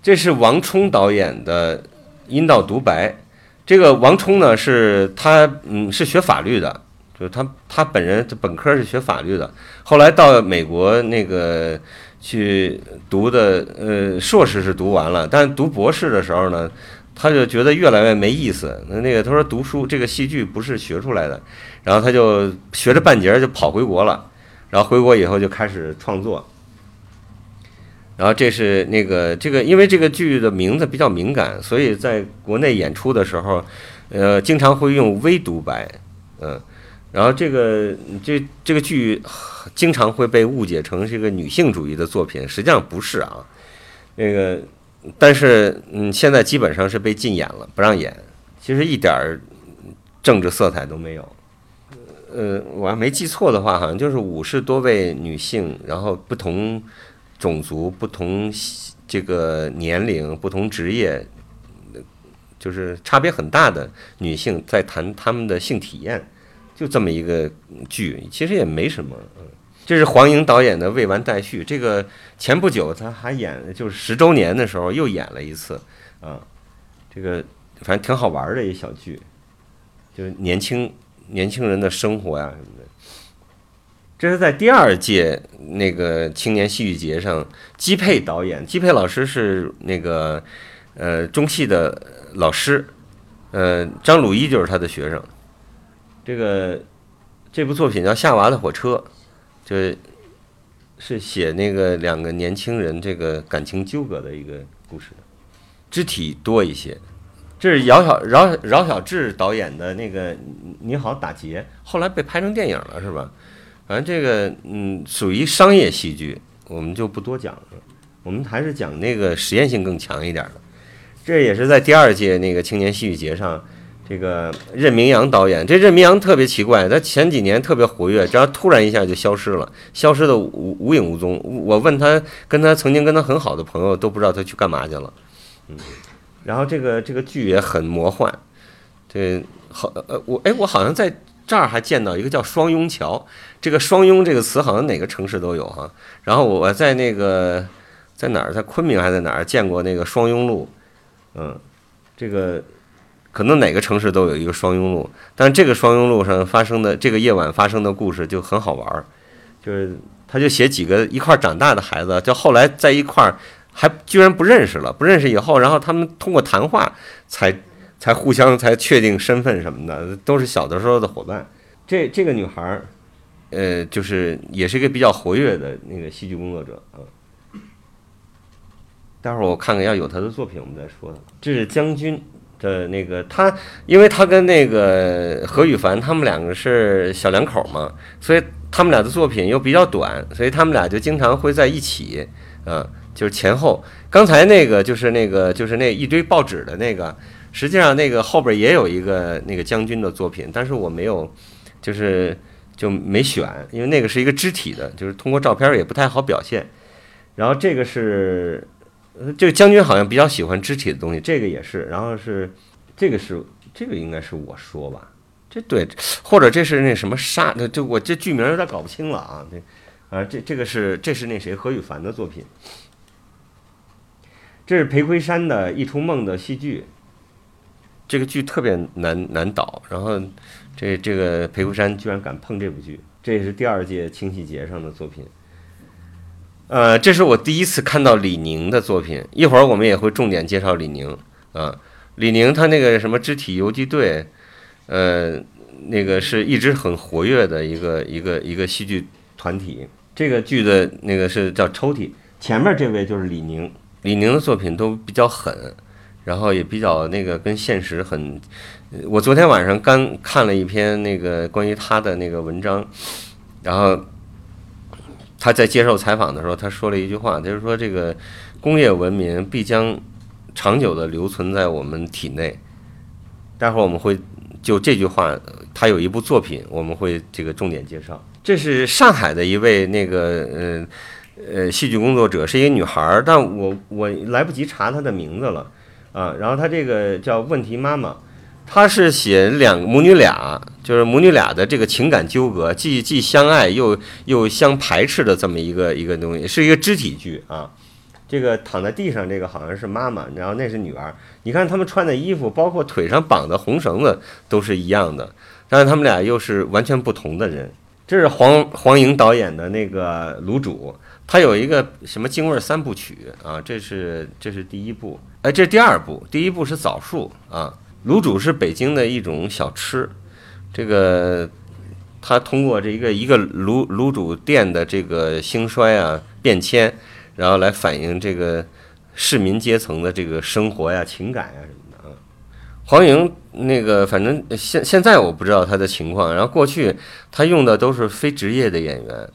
这是王冲导演的《阴道独白》。这个王冲呢，是他嗯是学法律的，就是他他本人本科是学法律的，后来到美国那个。去读的，呃，硕士是读完了，但读博士的时候呢，他就觉得越来越没意思。那那个他说读书这个戏剧不是学出来的，然后他就学着半截就跑回国了，然后回国以后就开始创作。然后这是那个这个，因为这个剧的名字比较敏感，所以在国内演出的时候，呃，经常会用微独白，嗯。然后这个这这个剧经常会被误解成是一个女性主义的作品，实际上不是啊。那个，但是嗯，现在基本上是被禁演了，不让演。其实一点儿政治色彩都没有。呃，我要没记错的话，好像就是五十多位女性，然后不同种族、不同这个年龄、不同职业，就是差别很大的女性在谈她们的性体验。就这么一个剧，其实也没什么。嗯，这是黄英导演的《未完待续》，这个前不久他还演，就是十周年的时候又演了一次。啊，这个反正挺好玩的一小剧，就是年轻年轻人的生活呀。这是在第二届那个青年戏剧节上，姬佩导演，姬佩老师是那个呃中戏的老师，呃张鲁一就是他的学生。这个这部作品叫《夏娃的火车》，就是写那个两个年轻人这个感情纠葛的一个故事，肢体多一些。这是饶小饶饶小志导演的那个《你好，打劫》，后来被拍成电影了，是吧？反正这个嗯，属于商业戏剧，我们就不多讲了。我们还是讲那个实验性更强一点的。这也是在第二届那个青年戏剧节上，这个任明阳导演。这任明阳特别奇怪，他前几年特别活跃，然后突然一下就消失了，消失的无无影无踪。我问他，跟他曾经跟他很好的朋友都不知道他去干嘛去了。嗯，然后这个这个剧也很魔幻。这好呃，我哎，我好像在。这儿还见到一个叫双拥桥，这个双拥这个词好像哪个城市都有哈。然后我在那个在哪儿，在昆明还在哪儿见过那个双拥路，嗯，这个可能哪个城市都有一个双拥路，但这个双拥路上发生的这个夜晚发生的故事就很好玩儿，就是他就写几个一块长大的孩子，就后来在一块儿还居然不认识了，不认识以后，然后他们通过谈话才。才互相才确定身份什么的，都是小的时候的伙伴。这这个女孩儿，呃，就是也是一个比较活跃的那个戏剧工作者啊。待会儿我看看要有她的作品，我们再说。这是将军的那个他，因为他跟那个何羽凡他们两个是小两口嘛，所以他们俩的作品又比较短，所以他们俩就经常会在一起啊，就是前后。刚才那个就是那个就是那一堆报纸的那个。实际上，那个后边也有一个那个将军的作品，但是我没有，就是就没选，因为那个是一个肢体的，就是通过照片也不太好表现。然后这个是，这个将军好像比较喜欢肢体的东西，这个也是。然后是这个是这个应该是我说吧，这对，或者这是那什么杀，就我这剧名有点搞不清了啊。这啊，这这个是这是那谁何羽凡的作品，这是裴魁山的一出梦的戏剧。这个剧特别难难导，然后这这个裴魁山居然敢碰这部剧，这也是第二届青戏节上的作品。呃，这是我第一次看到李宁的作品，一会儿我们也会重点介绍李宁啊。李宁他那个什么肢体游击队，呃，那个是一直很活跃的一个一个一个戏剧团体。这个剧的那个是叫抽屉，前面这位就是李宁，李宁的作品都比较狠。然后也比较那个跟现实很，我昨天晚上刚看了一篇那个关于他的那个文章，然后他在接受采访的时候，他说了一句话，就是说这个工业文明必将长久的留存在我们体内。待会儿我们会就这句话，他有一部作品，我们会这个重点介绍。这是上海的一位那个呃呃戏剧工作者，是一个女孩儿，但我我来不及查她的名字了。啊，然后他这个叫问题妈妈，他是写两母女俩，就是母女俩的这个情感纠葛，既既相爱又又相排斥的这么一个一个东西，是一个肢体剧啊。这个躺在地上这个好像是妈妈，然后那是女儿。你看他们穿的衣服，包括腿上绑的红绳子都是一样的，但是他们俩又是完全不同的人。这是黄黄莹导演的那个卤煮。他有一个什么京味三部曲啊？这是这是第一部，哎，这是第二部。第一部是枣树啊，卤煮是北京的一种小吃。这个他通过这一个一个卤卤煮店的这个兴衰啊变迁，然后来反映这个市民阶层的这个生活呀、情感呀什么的啊。黄莹那个反正现现在我不知道他的情况，然后过去他用的都是非职业的演员。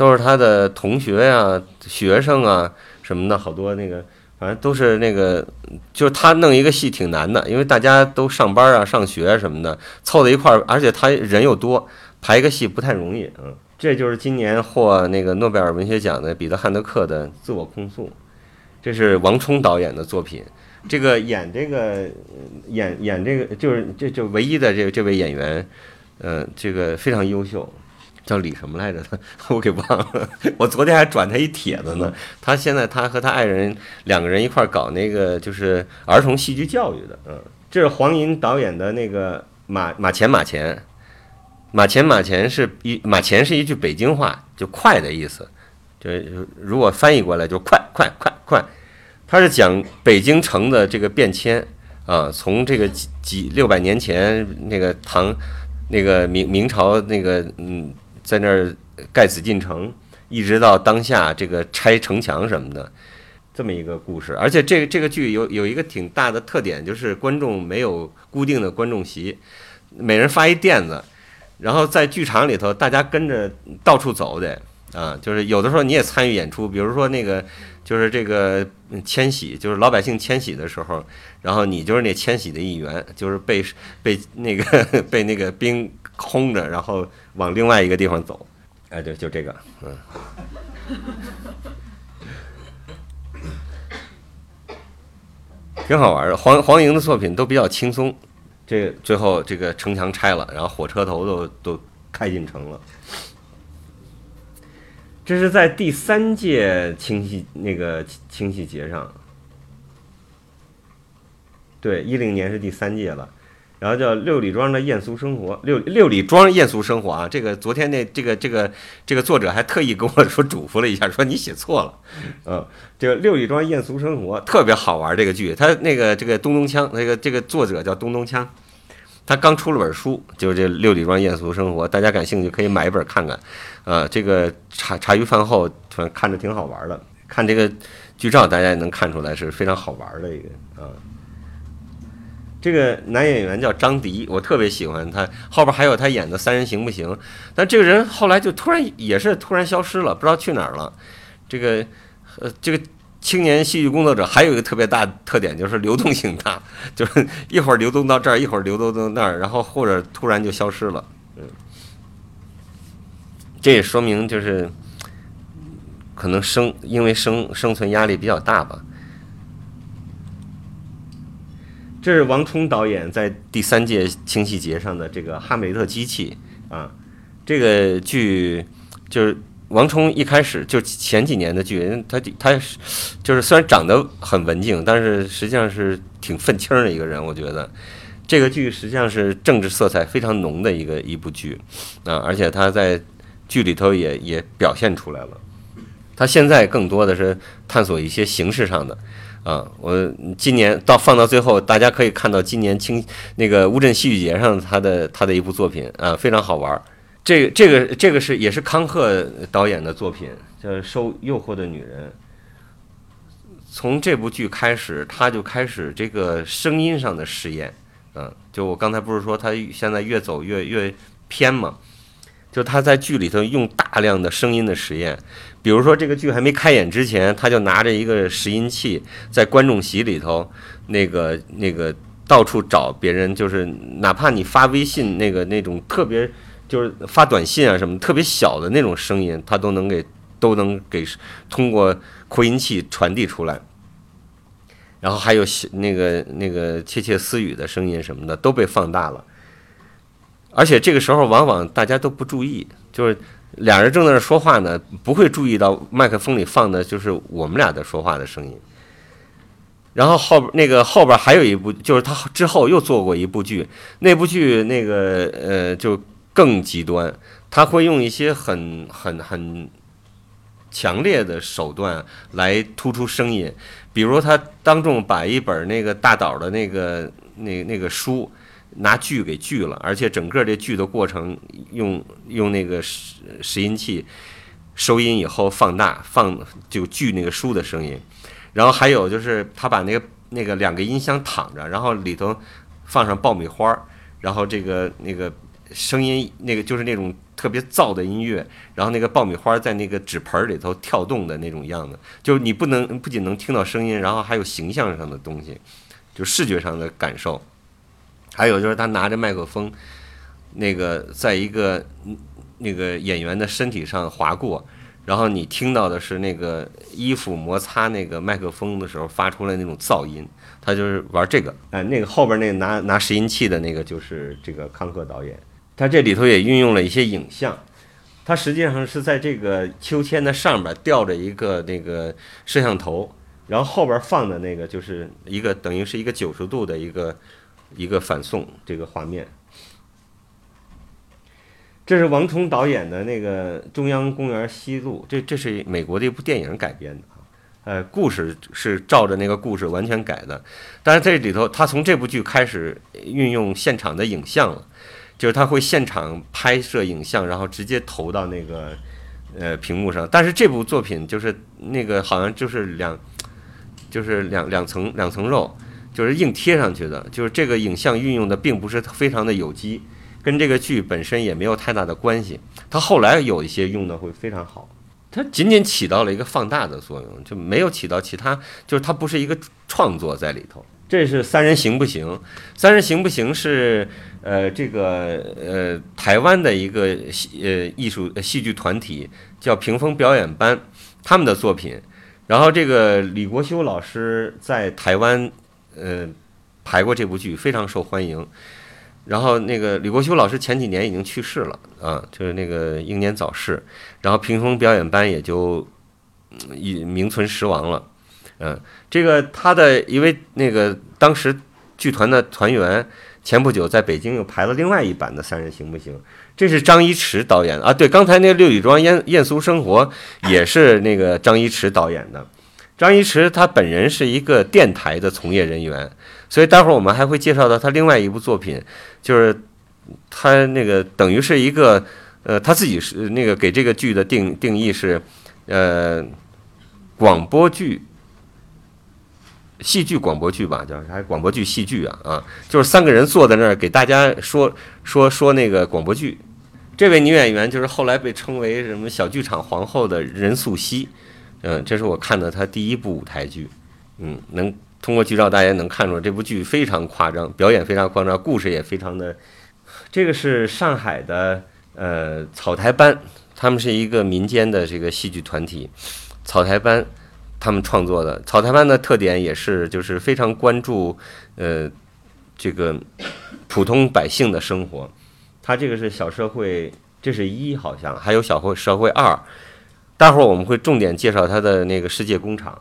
都是他的同学呀、学生啊什么的，好多那个，反正都是那个，就是他弄一个戏挺难的，因为大家都上班啊、上学什么的，凑在一块儿，而且他人又多，排一个戏不太容易。嗯，这就是今年获那个诺贝尔文学奖的彼得·汉德克的《自我控诉》，这是王冲导演的作品。这个演这个演演这个就是这就唯一的这这位演员，嗯，这个非常优秀。叫李什么来着？我给忘了。我昨天还转他一帖子呢。他现在他和他爱人两个人一块搞那个就是儿童戏剧教育的。嗯，这是黄银导演的那个马马前马前，马前马前是一马前是一句北京话，就快的意思。就如果翻译过来就快快快快。他是讲北京城的这个变迁啊，从这个几几六百年前那个唐那个明明朝那个嗯。在那儿盖紫禁城，一直到当下这个拆城墙什么的，这么一个故事。而且这个这个剧有有一个挺大的特点，就是观众没有固定的观众席，每人发一垫子，然后在剧场里头大家跟着到处走的啊，就是有的时候你也参与演出，比如说那个就是这个迁徙，就是老百姓迁徙的时候，然后你就是那迁徙的一员，就是被被那个 被那个兵轰着，然后。往另外一个地方走，哎，对，就这个，嗯，挺好玩的。黄黄莹的作品都比较轻松，这最后这个城墙拆了，然后火车头都都开进城了。这是在第三届清戏那个清戏节上，对，一零年是第三届了。然后叫六里庄的艳俗生活，六六里庄艳俗生活啊，这个昨天那这个这个这个作者还特意跟我说嘱咐了一下，说你写错了，嗯，这个六里庄艳俗生活特别好玩，这个剧，他那个这个东东锵，那个这个作者叫东东锵，他刚出了本书，就是这六里庄艳俗生活，大家感兴趣可以买一本看看，啊，这个茶茶余饭后反正看着挺好玩的，看这个剧照大家也能看出来是非常好玩的一个啊。这个男演员叫张迪，我特别喜欢他。后边还有他演的《三人行不行》，但这个人后来就突然也是突然消失了，不知道去哪儿了。这个呃，这个青年戏剧工作者还有一个特别大特点，就是流动性大，就是一会儿流动到这儿，一会儿流动到那儿，然后或者突然就消失了。嗯，这也说明就是可能生因为生生存压力比较大吧。这是王冲导演在第三届清戏节上的这个《哈姆雷特机器》啊，这个剧就是王冲一开始就前几年的剧，他他就是虽然长得很文静，但是实际上是挺愤青的一个人。我觉得这个剧实际上是政治色彩非常浓的一个一部剧啊，而且他在剧里头也也表现出来了。他现在更多的是探索一些形式上的。啊，我今年到放到最后，大家可以看到今年青那个乌镇戏剧节上他的他的一部作品啊，非常好玩儿。这个这个这个是也是康赫导演的作品，叫《受诱惑的女人》。从这部剧开始，他就开始这个声音上的实验。嗯，就我刚才不是说他现在越走越越偏嘛？就他在剧里头用大量的声音的实验。比如说，这个剧还没开演之前，他就拿着一个拾音器，在观众席里头，那个那个到处找别人，就是哪怕你发微信那个那种特别，就是发短信啊什么特别小的那种声音，他都能给都能给通过扩音器传递出来。然后还有那个那个窃窃私语的声音什么的都被放大了，而且这个时候往往大家都不注意，就是。俩人正在那说话呢，不会注意到麦克风里放的就是我们俩的说话的声音。然后后边那个后边还有一部，就是他之后又做过一部剧，那部剧那个呃就更极端，他会用一些很很很强烈的手段来突出声音，比如他当众把一本那个大岛的那个那那个书。拿锯给锯了，而且整个这锯的过程用用那个拾拾音器收音以后放大放就锯那个书的声音，然后还有就是他把那个那个两个音箱躺着，然后里头放上爆米花，然后这个那个声音那个就是那种特别燥的音乐，然后那个爆米花在那个纸盆里头跳动的那种样子，就是你不能不仅能听到声音，然后还有形象上的东西，就视觉上的感受。还有就是他拿着麦克风，那个在一个那个演员的身体上划过，然后你听到的是那个衣服摩擦那个麦克风的时候发出来那种噪音。他就是玩这个，哎，那个后边那个拿拿拾音器的那个就是这个康克导演。他这里头也运用了一些影像，它实际上是在这个秋千的上边吊着一个那个摄像头，然后后边放的那个就是一个等于是一个九十度的一个一个反送这个画面。这是王冲导演的那个《中央公园西路》，这这是美国的一部电影改编的，呃，故事是照着那个故事完全改的，但是这里头他从这部剧开始运用现场的影像了，就是他会现场拍摄影像，然后直接投到那个呃屏幕上。但是这部作品就是那个好像就是两就是两两层两层肉，就是硬贴上去的，就是这个影像运用的并不是非常的有机。跟这个剧本身也没有太大的关系，它后来有一些用的会非常好，它仅仅起到了一个放大的作用，就没有起到其他，就是它不是一个创作在里头。这是三人行不行？三人行不行是呃这个呃台湾的一个戏呃艺术戏剧团体叫屏风表演班他们的作品，然后这个李国修老师在台湾呃排过这部剧，非常受欢迎。然后那个李国修老师前几年已经去世了啊，就是那个英年早逝，然后屏风表演班也就已名存实亡了，嗯，这个他的一位那个当时剧团的团员，前不久在北京又排了另外一版的《三人行不行》，这是张一驰导演啊，对，刚才那个《六里庄艳艳俗生活》也是那个张一驰导演的，张一驰他本人是一个电台的从业人员。所以待会儿我们还会介绍到他另外一部作品，就是他那个等于是一个呃他自己是那个给这个剧的定定义是呃广播剧、戏剧广播剧吧，叫还广播剧戏剧啊啊，就是三个人坐在那儿给大家说说说那个广播剧。这位女演员就是后来被称为什么小剧场皇后的任素汐，嗯，这是我看的她第一部舞台剧，嗯，能。通过剧照，大家能看出这部剧非常夸张，表演非常夸张，故事也非常的。这个是上海的呃草台班，他们是一个民间的这个戏剧团体，草台班他们创作的。草台班的特点也是就是非常关注呃这个普通百姓的生活。他这个是小社会，这是一好像还有小会社会二，待会儿我们会重点介绍他的那个世界工厂。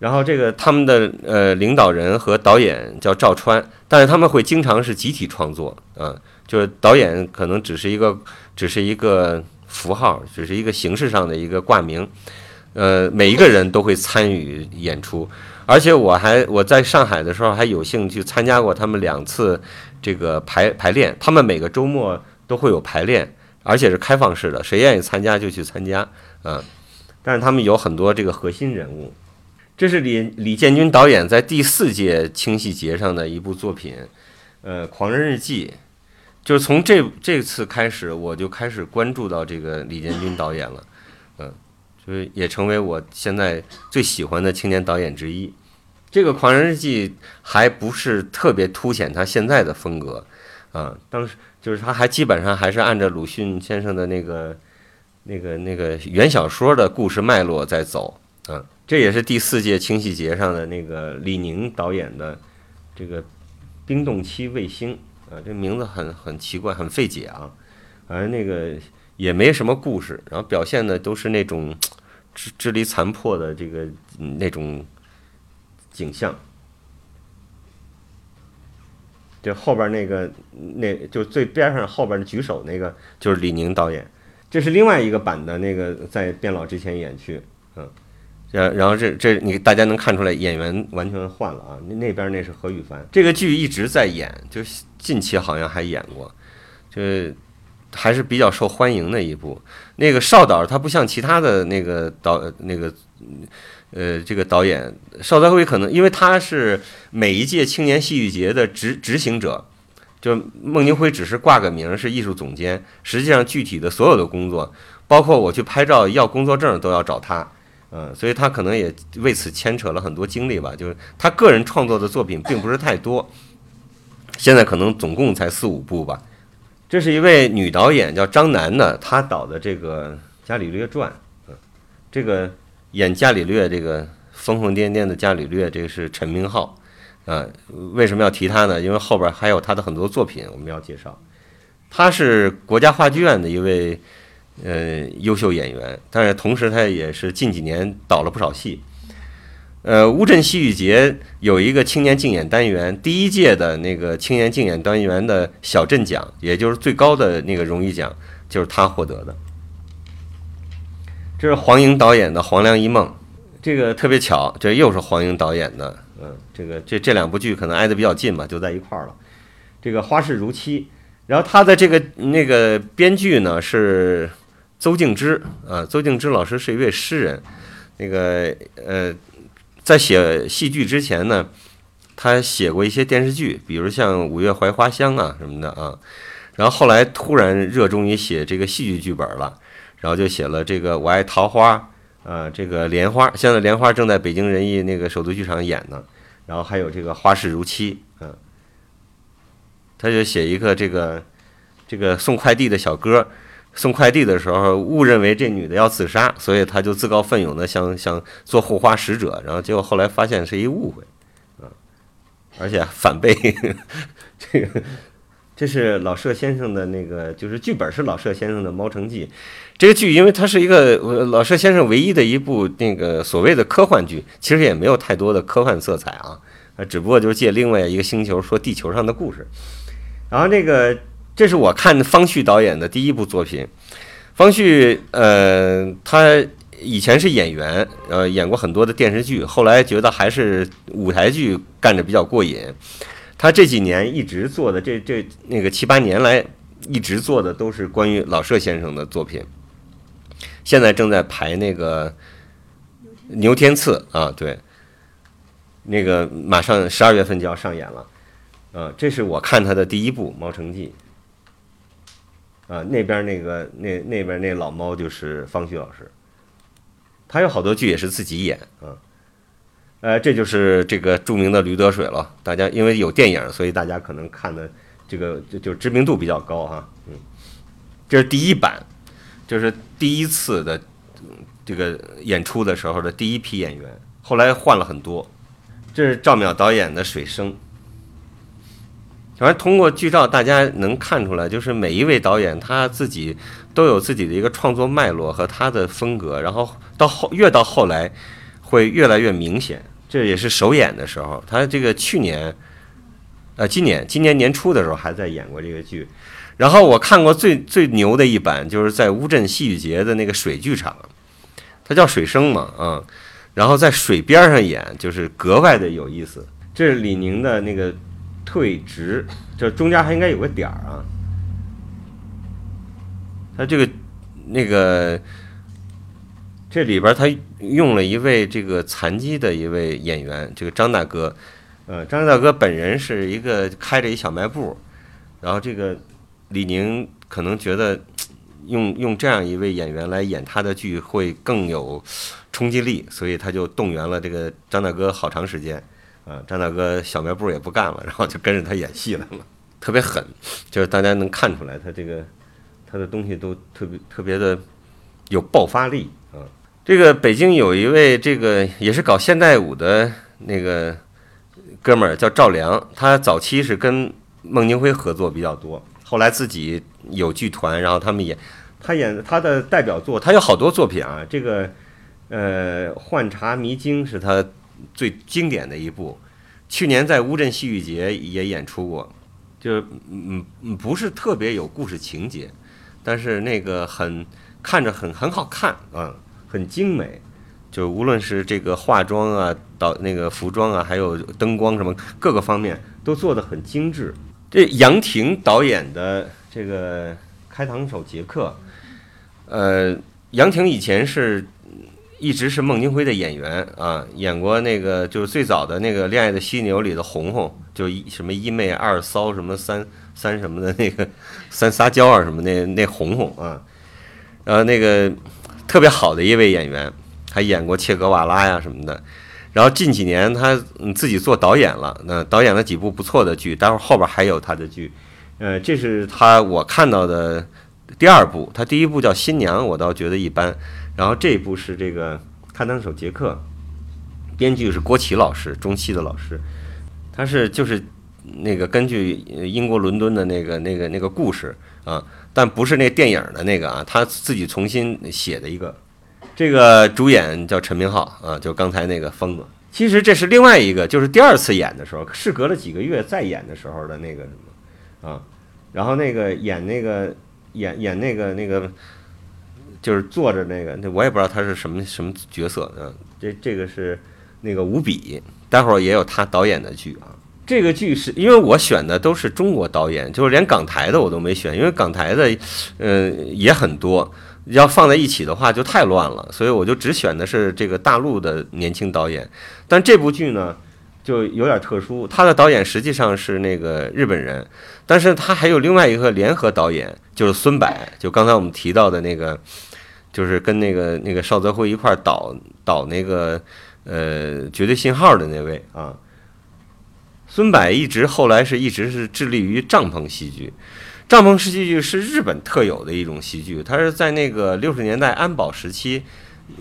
然后这个他们的呃领导人和导演叫赵川，但是他们会经常是集体创作，啊，就是导演可能只是一个只是一个符号，只是一个形式上的一个挂名，呃，每一个人都会参与演出，而且我还我在上海的时候还有幸去参加过他们两次这个排排练，他们每个周末都会有排练，而且是开放式的，谁愿意参加就去参加，啊，但是他们有很多这个核心人物。这是李李建军导演在第四届青戏节上的一部作品，呃，《狂人日记》，就是从这这次开始，我就开始关注到这个李建军导演了，就是也成为我现在最喜欢的青年导演之一。这个《狂人日记》还不是特别凸显他现在的风格，啊，当时就是他还基本上还是按照鲁迅先生的那个那个那个原小说的故事脉络在走，嗯。这也是第四届清戏节上的那个李宁导演的这个《冰冻期卫星》啊，这名字很很奇怪，很费解啊。反正那个也没什么故事，然后表现的都是那种支支离残破的这个那种景象。就后边那个，那就最边上后边的举手那个，就是李宁导演。这是另外一个版的那个，在变老之前演去，嗯。然然后这这你大家能看出来演员完全换了啊，那那边那是何雨凡。这个剧一直在演，就近期好像还演过，就还是比较受欢迎的一部。那个邵导他不像其他的那个导那个呃这个导演邵德辉，可能因为他是每一届青年戏剧节的执执行者，就孟京辉只是挂个名是艺术总监，实际上具体的所有的工作，包括我去拍照要工作证都要找他。嗯，所以他可能也为此牵扯了很多精力吧。就是他个人创作的作品并不是太多，现在可能总共才四五部吧。这是一位女导演，叫张楠的，她导的这个《伽利略传》。嗯，这个演伽利略这个疯疯癫癫的伽利略，这个是陈明昊。啊，为什么要提他呢？因为后边还有他的很多作品我们要介绍。他是国家话剧院的一位。呃，优秀演员，但是同时他也是近几年导了不少戏。呃，乌镇戏剧节有一个青年竞演单元，第一届的那个青年竞演单元的小镇奖，也就是最高的那个荣誉奖，就是他获得的。这是黄英导演的《黄粱一梦》，这个特别巧，这又是黄英导演的。嗯，这个这这两部剧可能挨得比较近吧，就在一块儿了。这个《花市如期》，然后他的这个那个编剧呢是邹静之啊，邹静之老师是一位诗人，那个呃。在写戏剧之前呢，他写过一些电视剧，比如像《五月槐花香》啊什么的啊。然后后来突然热衷于写这个戏剧剧本了，然后就写了这个《我爱桃花》啊，这个《莲花》，现在《莲花》正在北京人艺那个首都剧场演呢。然后还有这个《花市如期》嗯，他就写一个这个这个送快递的小哥。送快递的时候，误认为这女的要自杀，所以他就自告奋勇的想想做护花使者，然后结果后来发现是一误会，啊，而且反被 这个，这是老舍先生的那个，就是剧本是老舍先生的《猫城记》，这个剧因为它是一个老舍先生唯一的一部那个所谓的科幻剧，其实也没有太多的科幻色彩啊，啊，只不过就是借另外一个星球说地球上的故事，然后那个。这是我看方旭导演的第一部作品。方旭，呃，他以前是演员，呃，演过很多的电视剧，后来觉得还是舞台剧干着比较过瘾。他这几年一直做的这这那个七八年来一直做的都是关于老舍先生的作品。现在正在排那个《牛天赐》啊，对，那个马上十二月份就要上演了。啊，这是我看他的第一部《猫城记》。啊，那边那个那那边那老猫就是方旭老师，他有好多剧也是自己演啊，呃，这就是这个著名的驴得水了。大家因为有电影，所以大家可能看的这个就就知名度比较高哈。嗯，这是第一版，就是第一次的这个演出的时候的第一批演员，后来换了很多。这是赵淼导演的《水声》。反正通过剧照，大家能看出来，就是每一位导演他自己都有自己的一个创作脉络和他的风格，然后到后越到后来会越来越明显。这也是首演的时候，他这个去年，呃，今年今年年初的时候还在演过这个剧。然后我看过最最牛的一版，就是在乌镇戏剧节的那个水剧场，它叫水声嘛，啊，然后在水边上演，就是格外的有意思。这是李宁的那个。退职，这中间还应该有个点儿啊。他这个那个这里边他用了一位这个残疾的一位演员，这个张大哥。呃，张大哥本人是一个开着一小卖部，然后这个李宁可能觉得用用这样一位演员来演他的剧会更有冲击力，所以他就动员了这个张大哥好长时间。啊，张大哥小卖部也不干了，然后就跟着他演戏来了，特别狠，就是大家能看出来他这个他的东西都特别特别的有爆发力啊。这个北京有一位这个也是搞现代舞的那个哥们儿叫赵良，他早期是跟孟京辉合作比较多，后来自己有剧团，然后他们演，他演他的代表作，他有好多作品啊，这个呃《幻茶迷经》是他。最经典的一部，去年在乌镇戏剧节也演出过，就嗯嗯不是特别有故事情节，但是那个很看着很很好看啊，很精美，就无论是这个化妆啊、导那个服装啊，还有灯光什么各个方面都做得很精致。这杨婷导演的这个《开膛手杰克》，呃，杨婷以前是。一直是孟京辉的演员啊，演过那个就是最早的那个《恋爱的犀牛》里的红红，就一什么一妹二骚什么三三什么的那个三撒娇啊什么那那红红啊，然后那个特别好的一位演员，还演过切格瓦拉呀什么的，然后近几年他自己做导演了，那导演了几部不错的剧，待会儿后边还有他的剧，呃，这是他我看到的第二部，他第一部叫《新娘》，我倒觉得一般。然后这一部是这个看当手杰克，编剧是郭琦老师，中戏的老师，他是就是那个根据英国伦敦的那个那个那个故事啊，但不是那电影的那个啊，他自己重新写的一个。这个主演叫陈明昊啊，就刚才那个疯子。其实这是另外一个，就是第二次演的时候，事隔了几个月再演的时候的那个什么啊，然后那个演那个演演那个那个，就是坐着那个，那我也不知道他是什么什么角色啊。这这个是那个吴比，待会儿也有他导演的剧啊。这个剧是因为我选的都是中国导演，就是连港台的我都没选，因为港台的嗯也很多。要放在一起的话就太乱了，所以我就只选的是这个大陆的年轻导演。但这部剧呢，就有点特殊，他的导演实际上是那个日本人，但是他还有另外一个联合导演，就是孙柏，就刚才我们提到的那个，就是跟那个那个邵泽辉一块导导那个呃绝对信号的那位啊。孙柏一直后来是一直是致力于帐篷戏剧。帐篷式戏剧是日本特有的一种戏剧，它是在那个六十年代安保时期，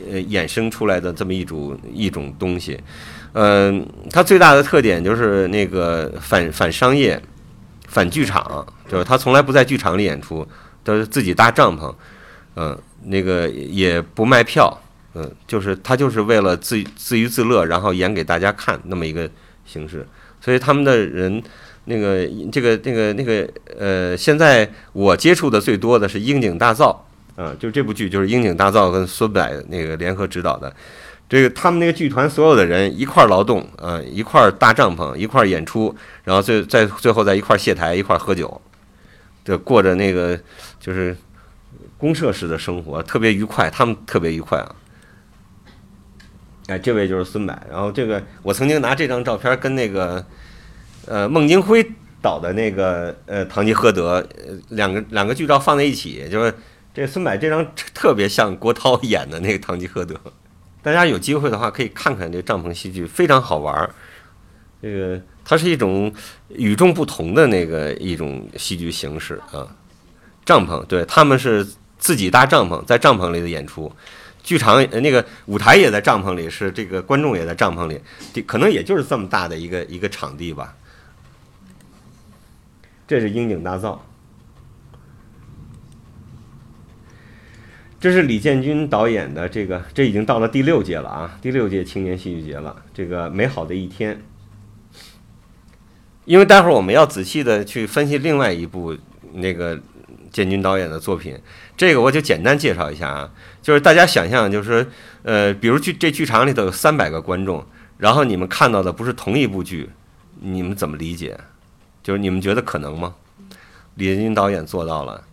呃衍生出来的这么一种一种东西。嗯，它最大的特点就是那个反反商业、反剧场，就是他从来不在剧场里演出，都是自己搭帐篷，嗯，那个也不卖票，嗯，就是他就是为了自自娱自乐，然后演给大家看那么一个形式，所以他们的人。那个这个那个那个呃，现在我接触的最多的是樱井大造，啊，就这部剧就是樱井大造跟孙柏那个联合指导的，这个他们那个剧团所有的人一块儿劳动，啊，一块儿搭帐篷，一块儿演出，然后最在最后在一块儿卸台，一块儿喝酒，这过着那个就是公社式的生活，特别愉快，他们特别愉快啊。哎，这位就是孙柏，然后这个我曾经拿这张照片跟那个。呃，孟京辉导的那个呃《堂吉诃德》，呃两个两个剧照放在一起，就是这孙柏这张特别像郭涛 演的那个《堂吉诃德》。大家有机会的话可以看看这帐篷戏剧，非常好玩儿。这个它是一种与众不同的那个一种戏剧形式啊。帐篷，对他们是自己搭帐篷，在帐篷里的演出，剧场那个舞台也在帐篷里，是这个观众也在帐篷里，可能也就是这么大的一个一个场地吧。这是樱井大造，这是李建军导演的这个，这已经到了第六届了啊，第六届青年戏剧节了。这个美好的一天，因为待会儿我们要仔细的去分析另外一部那个建军导演的作品，这个我就简单介绍一下啊，就是大家想象，就是说呃，比如剧这剧场里头有三百个观众，然后你们看到的不是同一部剧，你们怎么理解？就是你们觉得可能吗？李建军导演做到了，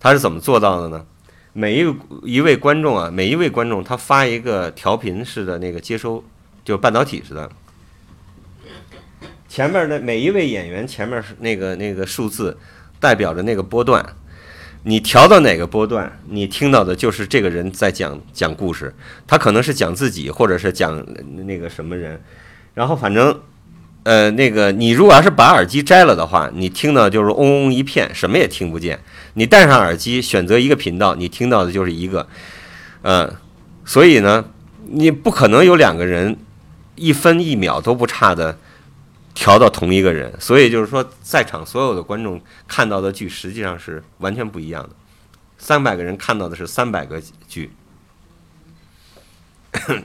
他是怎么做到的呢？每一个一位观众啊，每一位观众他发一个调频式的那个接收，就半导体似的。前面的每一位演员前面是那个那个数字，代表着那个波段。你调到哪个波段，你听到的就是这个人在讲讲故事。他可能是讲自己，或者是讲那个什么人，然后反正。呃，那个，你如果要是把耳机摘了的话，你听到就是嗡嗡一片，什么也听不见。你戴上耳机，选择一个频道，你听到的就是一个，嗯，所以呢，你不可能有两个人一分一秒都不差的调到同一个人。所以就是说，在场所有的观众看到的剧实际上是完全不一样的。三百个人看到的是三百个剧。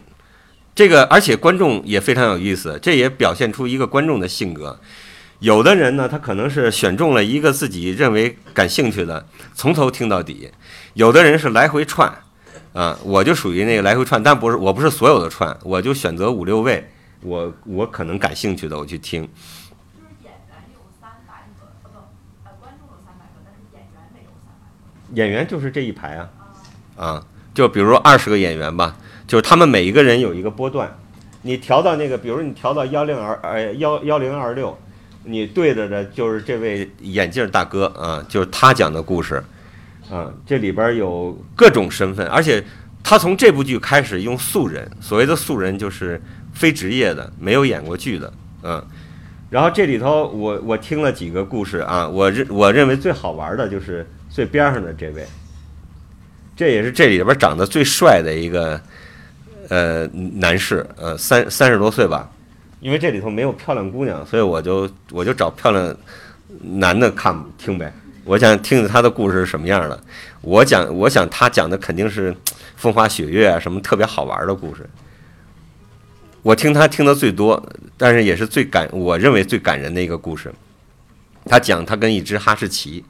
这个，而且观众也非常有意思，这也表现出一个观众的性格。有的人呢，他可能是选中了一个自己认为感兴趣的，从头听到底；有的人是来回串，啊，我就属于那个来回串，但不是，我不是所有的串，我就选择五六位，我我可能感兴趣的，我去听。演员就是这一排啊，啊，就比如二十个演员吧。就是他们每一个人有一个波段，你调到那个，比如你调到幺零二呃幺幺零二六，你对着的就是这位眼镜大哥啊，就是他讲的故事，啊，这里边有各种身份，而且他从这部剧开始用素人，所谓的素人就是非职业的，没有演过剧的，嗯，然后这里头我我听了几个故事啊，我认我认为最好玩的就是最边上的这位，这也是这里边长得最帅的一个。呃，男士，呃，三三十多岁吧，因为这里头没有漂亮姑娘，所以我就我就找漂亮男的看听呗。我想听听他的故事是什么样的。我讲，我想他讲的肯定是风花雪月啊，什么特别好玩的故事。我听他听的最多，但是也是最感，我认为最感人的一个故事。他讲他跟一只哈士奇，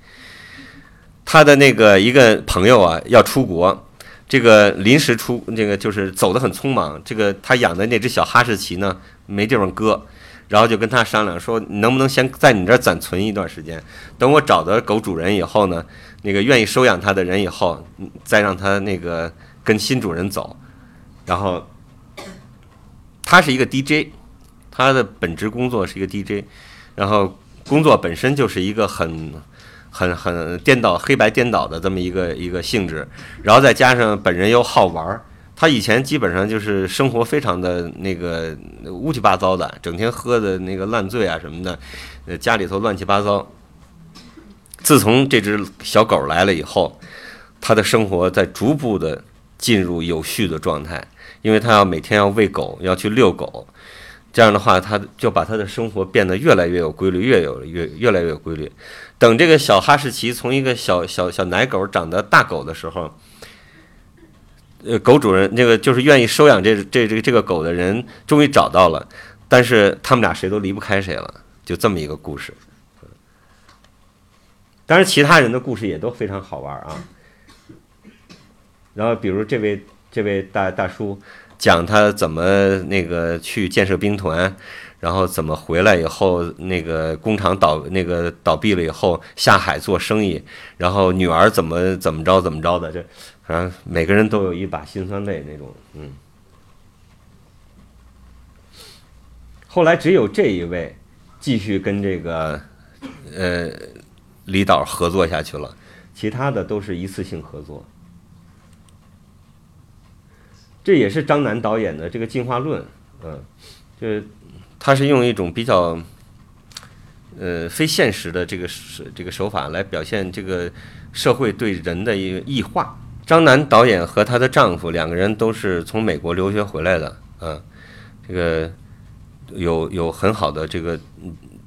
他的那个一个朋友啊要出国，这个临时出，这个就是走得很匆忙。这个他养的那只小哈士奇呢没地方搁，然后就跟他商量说，能不能先在你这儿暂存一段时间，等我找到狗主人以后呢，那个愿意收养它的人以后，再让他那个跟新主人走，然后。他是一个 DJ，他的本职工作是一个 DJ，然后工作本身就是一个很、很、很颠倒、黑白颠倒的这么一个一个性质，然后再加上本人又好玩儿，他以前基本上就是生活非常的那个乌七八糟的，整天喝的那个烂醉啊什么的，呃家里头乱七八糟。自从这只小狗来了以后，他的生活在逐步的进入有序的状态。因为他要每天要喂狗，要去遛狗，这样的话，他就把他的生活变得越来越有规律，越有越越来越有规律。等这个小哈士奇从一个小小小奶狗长得大狗的时候，呃，狗主人那个就是愿意收养这这这个这个狗的人终于找到了，但是他们俩谁都离不开谁了，就这么一个故事。当然，其他人的故事也都非常好玩啊。然后，比如这位。这位大大叔讲他怎么那个去建设兵团，然后怎么回来以后那个工厂倒那个倒闭了以后下海做生意，然后女儿怎么怎么着怎么着的，这反正每个人都有一把辛酸泪那种，嗯。后来只有这一位继续跟这个呃李导合作下去了，其他的都是一次性合作。这也是张楠导演的这个进化论，嗯，就是他是用一种比较，呃，非现实的这个手这个手法来表现这个社会对人的一个异化。张楠导演和她的丈夫两个人都是从美国留学回来的，嗯，这个有有很好的这个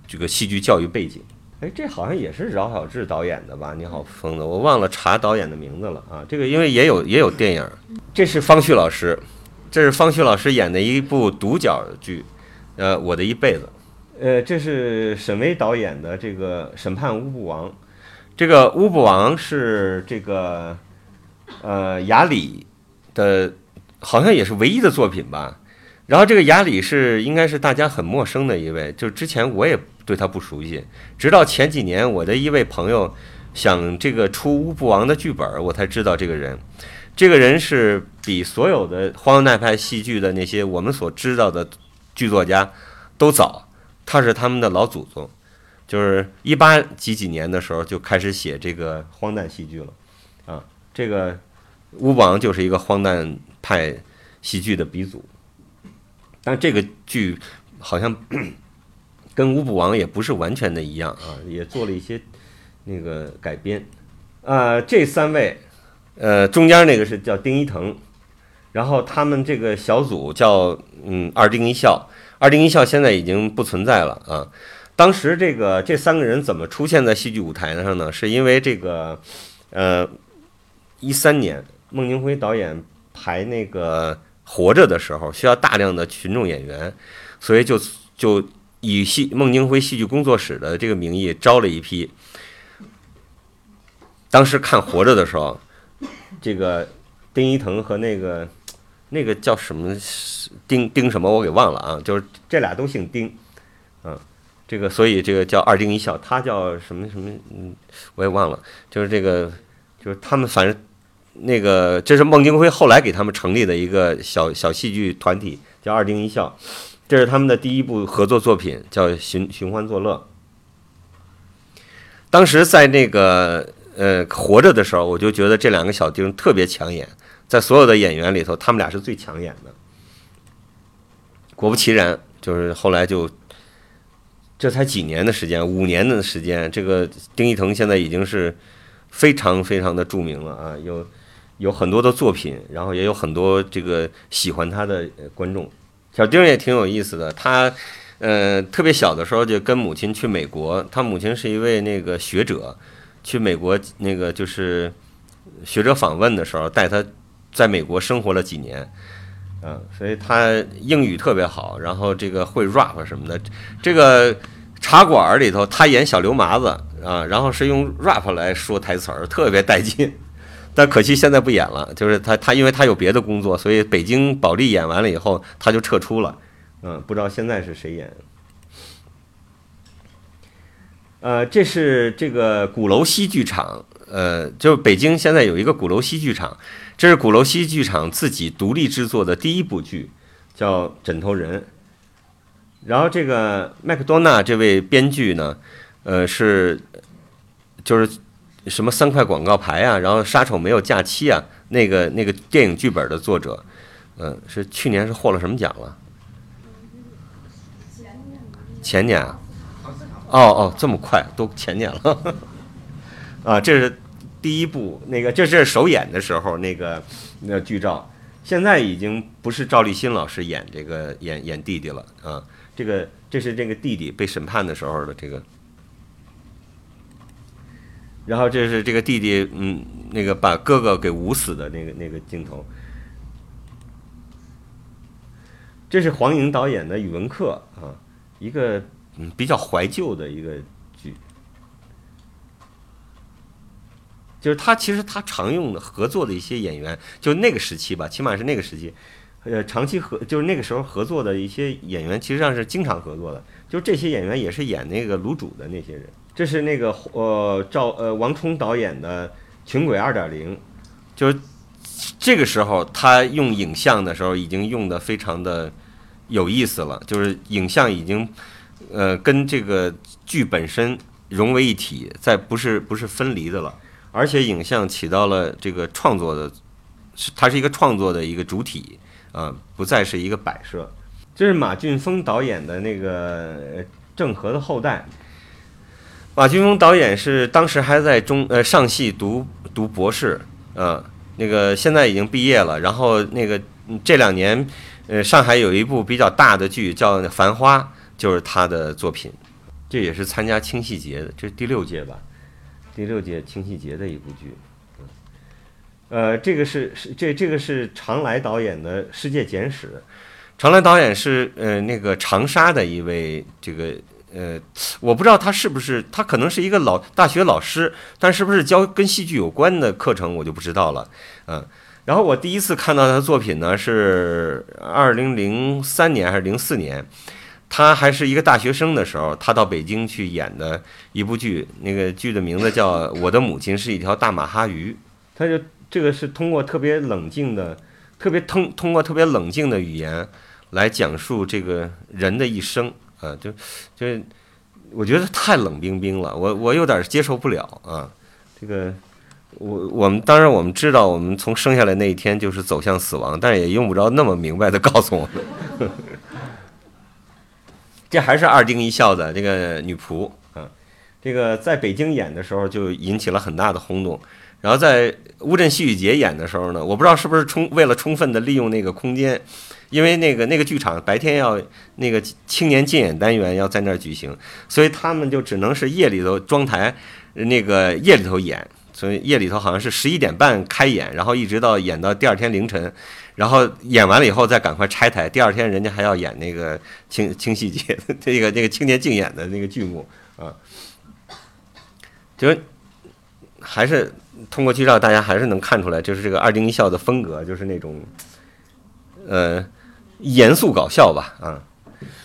这个戏剧教育背景。哎，这好像也是饶晓志导演的吧？你好，疯子，我忘了查导演的名字了啊。这个因为也有也有电影，这是方旭老师，这是方旭老师演的一部独角剧，呃，我的一辈子。呃，这是沈巍导演的这个《审判乌布王》，这个乌布王是这个呃雅里的，好像也是唯一的作品吧。然后这个雅里是应该是大家很陌生的一位，就之前我也。对他不熟悉，直到前几年，我的一位朋友想这个出乌布王的剧本，我才知道这个人。这个人是比所有的荒诞派戏剧的那些我们所知道的剧作家都早，他是他们的老祖宗，就是一八几几年的时候就开始写这个荒诞戏剧了。啊，这个乌布王就是一个荒诞派戏剧的鼻祖，但这个剧好像。跟乌布王也不是完全的一样啊，也做了一些那个改编。啊，这三位，呃，中间那个是叫丁一腾，然后他们这个小组叫嗯二丁一笑，二丁一笑现在已经不存在了啊。当时这个这三个人怎么出现在戏剧舞台上呢？是因为这个呃一三年孟京辉导演排那个活着的时候需要大量的群众演员，所以就就。以戏孟京辉戏剧工作室的这个名义招了一批。当时看《活着》的时候，这个丁一腾和那个那个叫什么丁丁什么我给忘了啊，就是这俩都姓丁，嗯，这个所以这个叫二丁一笑，他叫什么什么嗯我也忘了，就是这个就是他们反正那个这是孟京辉后来给他们成立的一个小小戏剧团体，叫二丁一笑。这是他们的第一部合作作品，叫《寻寻欢作乐》。当时在那个呃活着的时候，我就觉得这两个小丁特别抢眼，在所有的演员里头，他们俩是最抢眼的。果不其然，就是后来就这才几年的时间，五年的时间，这个丁一腾现在已经是非常非常的著名了啊，有有很多的作品，然后也有很多这个喜欢他的观众。小丁也挺有意思的，他呃，特别小的时候就跟母亲去美国，他母亲是一位那个学者，去美国那个就是学者访问的时候，带他在美国生活了几年，嗯，所以他英语特别好，然后这个会 rap 什么的。这个茶馆里头，他演小刘麻子啊，然后是用 rap 来说台词儿，特别带劲。但可惜现在不演了，就是他他因为他有别的工作，所以北京保利演完了以后，他就撤出了。嗯，不知道现在是谁演。呃，这是这个鼓楼西剧场，呃，就北京现在有一个鼓楼西剧场，这是鼓楼西剧场自己独立制作的第一部剧，叫《枕头人》。然后这个麦克多纳这位编剧呢，呃，是就是什么三块广告牌啊，然后杀手没有假期啊，那个那个电影剧本的作者，嗯，是去年是获了什么奖了？前年啊，哦哦，这么快都前年了，啊，这是第一部那个，这是首演的时候那个那剧照，现在已经不是赵立新老师演这个演演弟弟了啊，这个这是这个弟弟被审判的时候的这个，然后这是这个弟弟嗯那个把哥哥给捂死的那个那个镜头，这是黄颖导演的语文课啊。一个嗯比较怀旧的一个剧，就是他其实他常用的合作的一些演员，就那个时期吧，起码是那个时期，呃，长期合就是那个时候合作的一些演员，其实上是经常合作的。就这些演员也是演那个卤煮的那些人。这是那个呃赵呃王冲导演的《群轨二点零》，就是这个时候他用影像的时候已经用的非常的。有意思了，就是影像已经，呃，跟这个剧本身融为一体，再不是不是分离的了，而且影像起到了这个创作的，是它是一个创作的一个主体啊，不再是一个摆设。这是马俊峰导演的那个《郑和的后代》。马俊峰导演是当时还在中呃上戏读读博士，呃，那个现在已经毕业了，然后那个这两年。呃，上海有一部比较大的剧叫《繁花》，就是他的作品，这也是参加青戏节的，这是第六届吧？第六届青戏节的一部剧。呃，这个是是这这个是常来导演的《世界简史》，常来导演是呃那个长沙的一位这个呃，我不知道他是不是他可能是一个老大学老师，但是不是教跟戏剧有关的课程我就不知道了，嗯。然后我第一次看到他的作品呢，是二零零三年还是零四年，他还是一个大学生的时候，他到北京去演的一部剧，那个剧的名字叫《我的母亲是一条大马哈鱼》。他就这个是通过特别冷静的、特别通通过特别冷静的语言来讲述这个人的一生啊，就就我觉得太冷冰冰了，我我有点接受不了啊，这个。我我们当然我们知道，我们从生下来那一天就是走向死亡，但是也用不着那么明白的 告诉我们。这还是二丁一笑的这个女仆啊，这个在北京演的时候就引起了很大的轰动。然后在乌镇戏剧节演的时候呢，我不知道是不是充为了充分的利用那个空间，因为那个那个剧场白天要那个青年竞演单元要在那儿举行，所以他们就只能是夜里头装台，那个夜里头演。所以夜里头好像是十一点半开演，然后一直到演到第二天凌晨，然后演完了以后再赶快拆台。第二天人家还要演那个清清戏节 这个那个青年竞演的那个剧目啊，就还是通过剧照大家还是能看出来，就是这个二丁一笑的风格，就是那种呃严肃搞笑吧啊。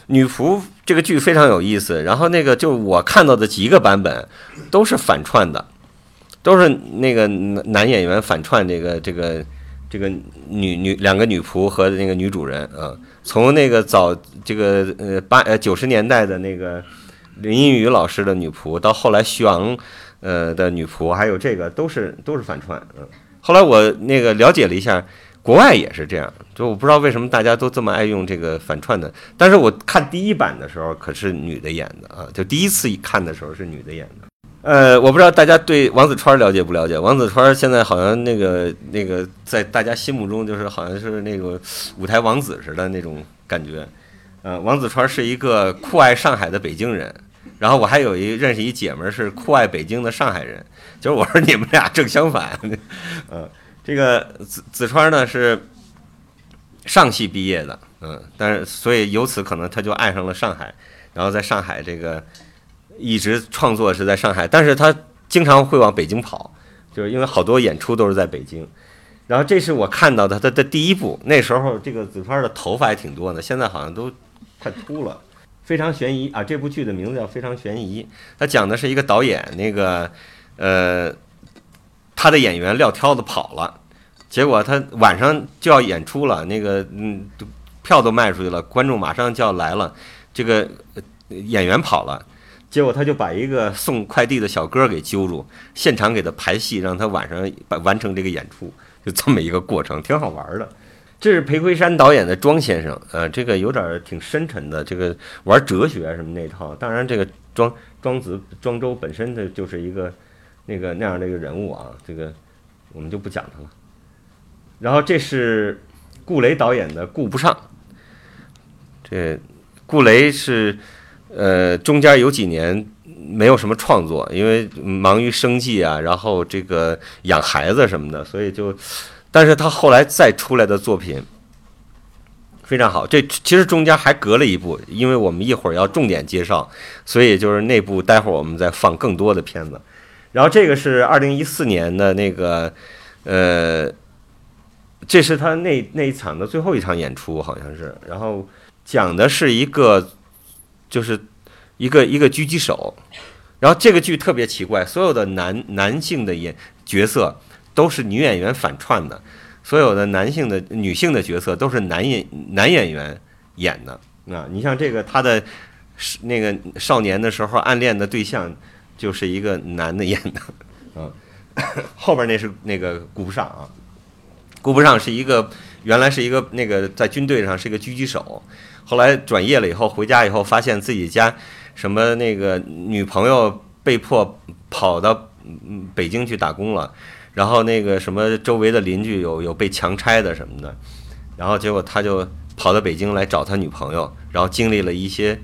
女仆这个剧非常有意思，然后那个就我看到的几个版本都是反串的。都是那个男演员反串这个这个这个女女两个女仆和那个女主人啊，从那个早这个呃八呃九十年代的那个林音雨老师的女仆，到后来徐昂呃的女仆，还有这个都是都是反串嗯。后来我那个了解了一下，国外也是这样，就我不知道为什么大家都这么爱用这个反串的。但是我看第一版的时候可是女的演的啊，就第一次一看的时候是女的演的。呃，我不知道大家对王子川了解不了解？王子川现在好像那个那个，在大家心目中就是好像是那个舞台王子似的那种感觉，呃，王子川是一个酷爱上海的北京人，然后我还有一认识一姐们儿是酷爱北京的上海人，就是我说你们俩正相反，嗯，这个子子川呢是上戏毕业的，嗯，但是所以由此可能他就爱上了上海，然后在上海这个一直创作是在上海，但是他经常会往北京跑，就是因为好多演出都是在北京。然后这是我看到的他的第一部，那时候这个子川的头发还挺多的，现在好像都太秃了。非常悬疑啊！这部剧的名字叫《非常悬疑》，它讲的是一个导演，那个呃，他的演员撂挑子跑了，结果他晚上就要演出了，那个嗯，票都卖出去了，观众马上就要来了，这个演员跑了，结果他就把一个送快递的小哥给揪住，现场给他排戏，让他晚上把完成这个演出，就这么一个过程，挺好玩的。这是裴魁山导演的《庄先生》，呃，这个有点挺深沉的，这个玩哲学什么那套。当然，这个庄庄子庄周本身的就是一个那个那样的一个人物啊，这个我们就不讲他了。然后这是顾雷导演的《顾不上》，这顾雷是呃中间有几年没有什么创作，因为忙于生计啊，然后这个养孩子什么的，所以就。但是他后来再出来的作品非常好，这其实中间还隔了一部，因为我们一会儿要重点介绍，所以就是那部待会儿我们再放更多的片子。然后这个是二零一四年的那个，呃，这是他那那一场的最后一场演出，好像是。然后讲的是一个，就是一个一个狙击手。然后这个剧特别奇怪，所有的男男性的演角色。都是女演员反串的，所有的男性的、女性的角色都是男演男演员演的啊！你像这个他的那个少年的时候暗恋的对象就是一个男的演的嗯，后边那是那个顾不上啊，顾不上是一个原来是一个那个在军队上是一个狙击手，后来转业了以后回家以后发现自己家什么那个女朋友被迫跑到北京去打工了。然后那个什么周围的邻居有有被强拆的什么的，然后结果他就跑到北京来找他女朋友，然后经历了一些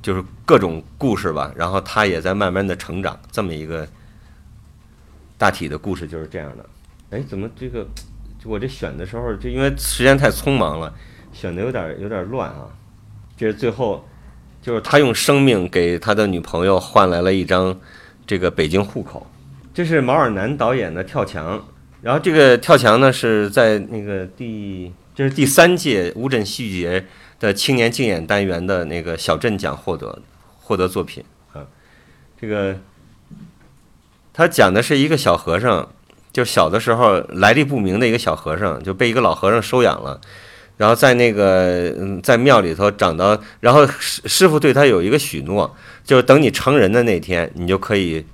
就是各种故事吧，然后他也在慢慢的成长，这么一个大体的故事就是这样的。哎，怎么这个我这选的时候就因为时间太匆忙了，选的有点有点乱啊。这是最后就是他用生命给他的女朋友换来了一张这个北京户口。这是毛尔南导演的《跳墙》，然后这个《跳墙》呢是在那个第，这是第三届乌镇戏剧节的青年竞演单元的那个小镇奖获得获得作品啊。这个他讲的是一个小和尚，就小的时候来历不明的一个小和尚，就被一个老和尚收养了，然后在那个嗯在庙里头长到，然后师师傅对他有一个许诺，就是等你成人的那天，你就可以。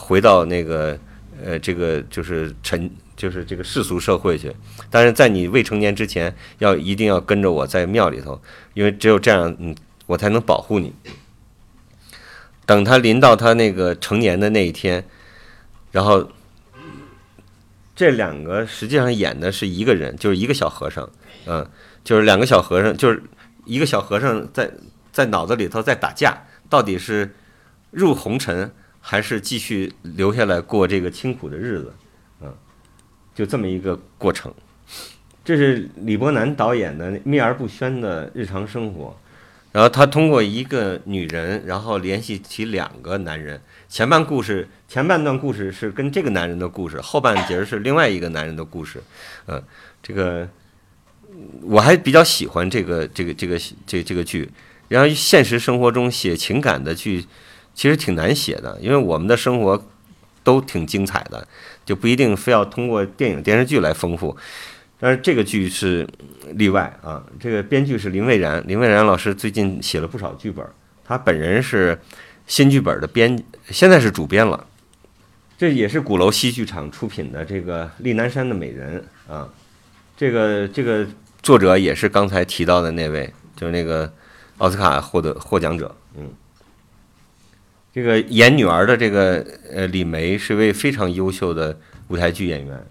回到那个，呃，这个就是尘，就是这个世俗社会去。但是在你未成年之前，要一定要跟着我在庙里头，因为只有这样，嗯，我才能保护你。等他临到他那个成年的那一天，然后这两个实际上演的是一个人，就是一个小和尚，嗯，就是两个小和尚，就是一个小和尚在在脑子里头在打架，到底是入红尘。还是继续留下来过这个清苦的日子，嗯，就这么一个过程。这是李伯南导演的秘而不宣的日常生活，然后他通过一个女人，然后联系起两个男人。前半故事前半段故事是跟这个男人的故事，后半截是另外一个男人的故事，嗯，这个我还比较喜欢这个这个这个这这个剧。然后现实生活中写情感的剧。其实挺难写的，因为我们的生活都挺精彩的，就不一定非要通过电影电视剧来丰富。但是这个剧是例外啊。这个编剧是林蔚然，林蔚然老师最近写了不少剧本，他本人是新剧本的编，现在是主编了。这也是鼓楼戏剧场出品的这个《丽南山的美人》啊，这个这个作者也是刚才提到的那位，就是那个奥斯卡获得获奖者，嗯。这个演女儿的这个呃李梅是位非常优秀的舞台剧演员，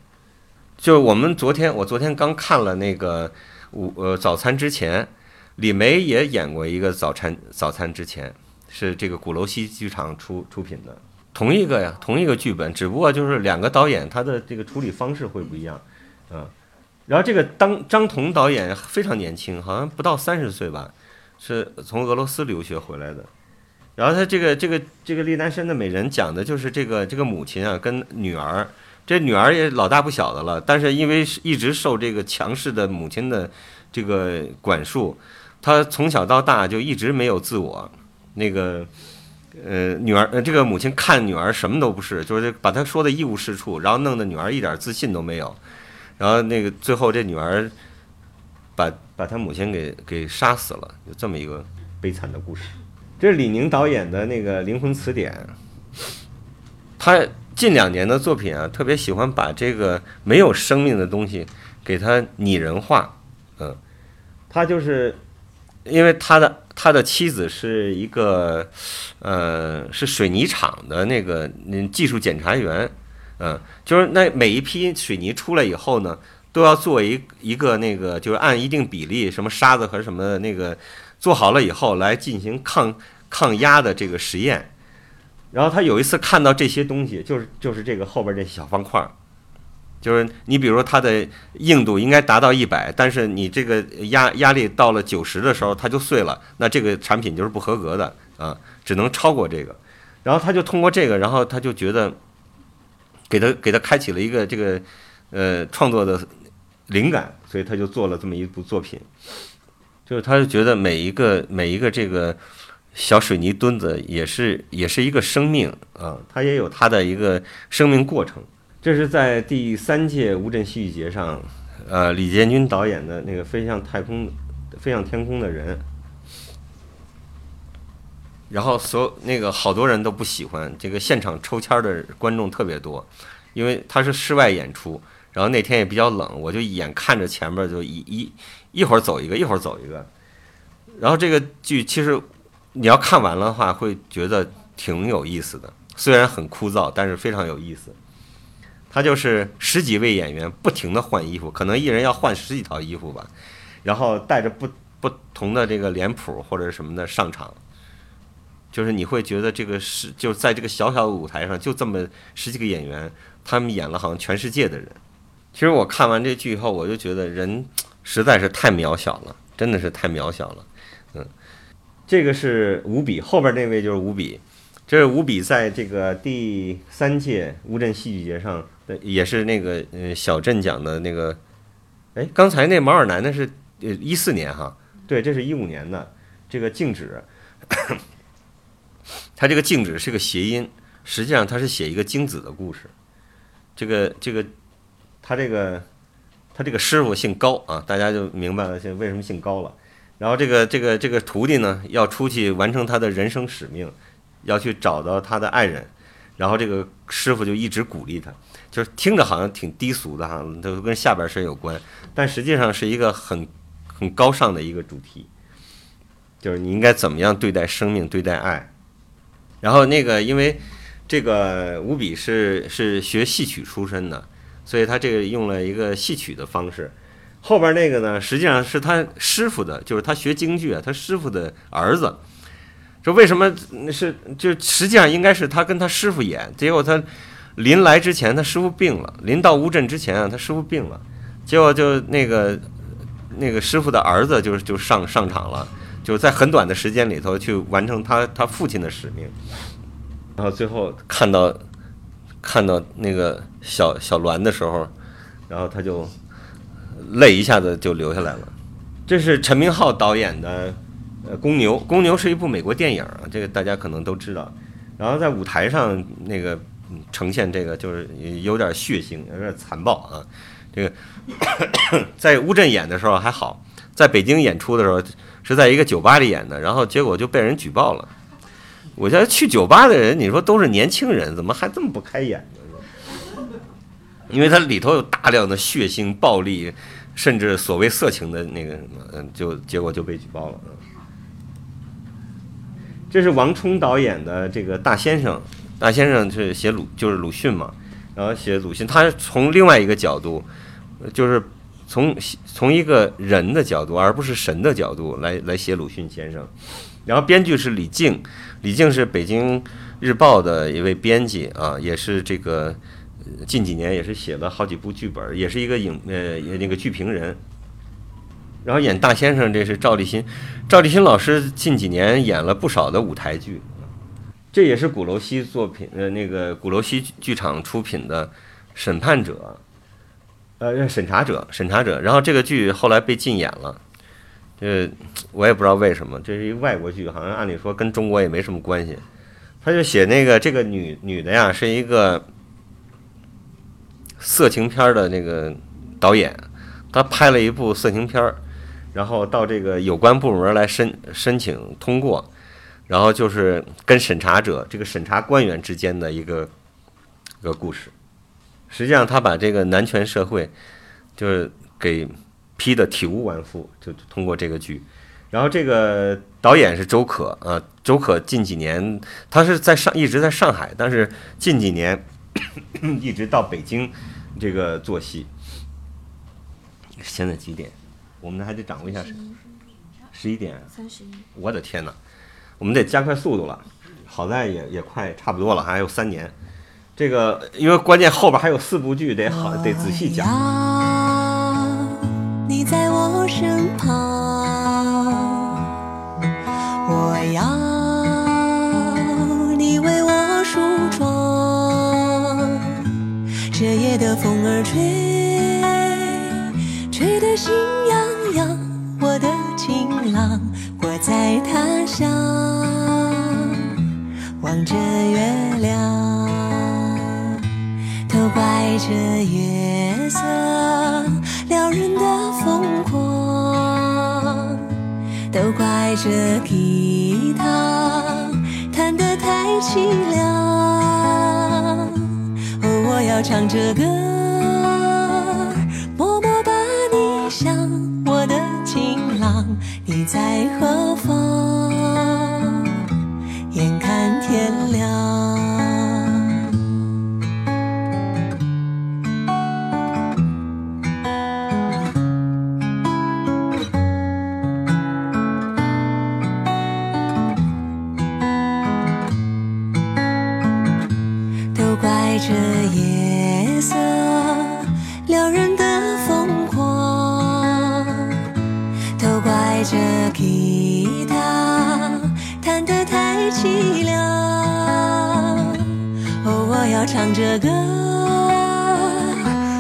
就我们昨天我昨天刚看了那个午呃早餐之前，李梅也演过一个《早餐早餐之前》，是这个鼓楼西剧场出出品的，同一个呀，同一个剧本，只不过就是两个导演他的这个处理方式会不一样，嗯。然后这个当张彤导演非常年轻，好像不到三十岁吧，是从俄罗斯留学回来的。然后他这个这个这个《丽南山的美人》讲的就是这个这个母亲啊跟女儿，这女儿也老大不小的了，但是因为一直受这个强势的母亲的这个管束，她从小到大就一直没有自我。那个呃女儿呃这个母亲看女儿什么都不是，就是把她说的一无是处，然后弄得女儿一点自信都没有。然后那个最后这女儿把把她母亲给给杀死了，有这么一个悲惨的故事。这是李宁导演的那个《灵魂词典》，他近两年的作品啊，特别喜欢把这个没有生命的东西给它拟人化。嗯，他就是因为他的他的妻子是一个呃是水泥厂的那个技术检查员，嗯，就是那每一批水泥出来以后呢，都要做一一个那个就是按一定比例什么沙子和什么那个。做好了以后，来进行抗抗压的这个实验。然后他有一次看到这些东西，就是就是这个后边这小方块儿，就是你比如说它的硬度应该达到一百，但是你这个压压力到了九十的时候，它就碎了，那这个产品就是不合格的啊，只能超过这个。然后他就通过这个，然后他就觉得给他给他开启了一个这个呃创作的灵感，所以他就做了这么一部作品。就是他就觉得每一个每一个这个小水泥墩子也是也是一个生命啊，它也有它的一个生命过程。这是在第三届乌镇戏剧节上，呃，李建军导演的那个《飞向太空，飞向天空的人》。然后所有那个好多人都不喜欢这个现场抽签的观众特别多，因为他是室外演出，然后那天也比较冷，我就眼看着前面就一一。一会儿走一个，一会儿走一个，然后这个剧其实你要看完了的话，会觉得挺有意思的。虽然很枯燥，但是非常有意思。他就是十几位演员不停的换衣服，可能一人要换十几套衣服吧，然后带着不不同的这个脸谱或者什么的上场，就是你会觉得这个是就在这个小小的舞台上，就这么十几个演员，他们演了好像全世界的人。其实我看完这剧以后，我就觉得人。实在是太渺小了，真的是太渺小了，嗯，这个是吴比，后边那位就是吴比，这是吴比在这个第三届乌镇戏剧节上，对也是那个呃小镇奖的那个，哎，刚才那毛尔南那是呃一四年哈，对，这是一五年的这个静止，他这个静止是个谐音，实际上他是写一个精子的故事，这个这个他这个。他这个师傅姓高啊，大家就明白了，现在为什么姓高了。然后这个这个这个徒弟呢，要出去完成他的人生使命，要去找到他的爱人。然后这个师傅就一直鼓励他，就是听着好像挺低俗的哈，都跟下边事有关，但实际上是一个很很高尚的一个主题，就是你应该怎么样对待生命，对待爱。然后那个因为这个吴比是是学戏曲出身的。所以他这个用了一个戏曲的方式，后边那个呢，实际上是他师傅的，就是他学京剧啊，他师傅的儿子。说为什么是就实际上应该是他跟他师傅演，结果他临来之前他师傅病了，临到乌镇之前啊他师傅病了，结果就那个那个师傅的儿子就就上上场了，就在很短的时间里头去完成他他父亲的使命，然后最后看到。看到那个小小栾的时候，然后他就泪一下子就流下来了。这是陈明昊导演的呃《公牛》，《公牛》是一部美国电影啊，这个大家可能都知道。然后在舞台上那个呈现这个就是有点血腥，有点残暴啊。这个 在乌镇演的时候还好，在北京演出的时候是在一个酒吧里演的，然后结果就被人举报了。我觉得去酒吧的人，你说都是年轻人，怎么还这么不开眼呢？因为它里头有大量的血腥、暴力，甚至所谓色情的那个什么，嗯，就结果就被举报了。这是王冲导演的这个大先生，大先生是写鲁，就是鲁迅嘛，然后写鲁迅，他从另外一个角度，就是从从一个人的角度，而不是神的角度来来写鲁迅先生。然后编剧是李静，李静是北京日报的一位编辑啊，也是这个近几年也是写了好几部剧本，也是一个影呃那个剧评人。然后演大先生这是赵立新，赵立新老师近几年演了不少的舞台剧，这也是鼓楼西作品呃那个鼓楼西剧场出品的《审判者》，呃审查者审查者。然后这个剧后来被禁演了。这我也不知道为什么，这是一外国剧，好像按理说跟中国也没什么关系。他就写那个这个女女的呀，是一个色情片儿的那个导演，他拍了一部色情片儿，然后到这个有关部门来申申请通过，然后就是跟审查者这个审查官员之间的一个一个故事。实际上，他把这个男权社会就是给。批的体无完肤，就通过这个剧，然后这个导演是周可啊，周可近几年他是在上一直在上海，但是近几年 一直到北京这个做戏。现在几点？我们还得掌握一下，十一点三十一。我的天哪，我们得加快速度了。好在也也快差不多了，还有三年。这个因为关键后边还有四部剧，得好得仔细讲。你在我身旁，他乡，望着月亮，都怪这月色撩人的疯狂。都怪这吉他弹得太凄凉，哦，我要唱着歌，默默把你想，我的情郎，你在何唱着歌，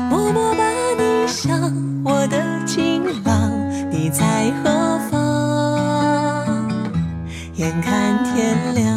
默默把你想，我的情郎，你在何方？眼看天亮，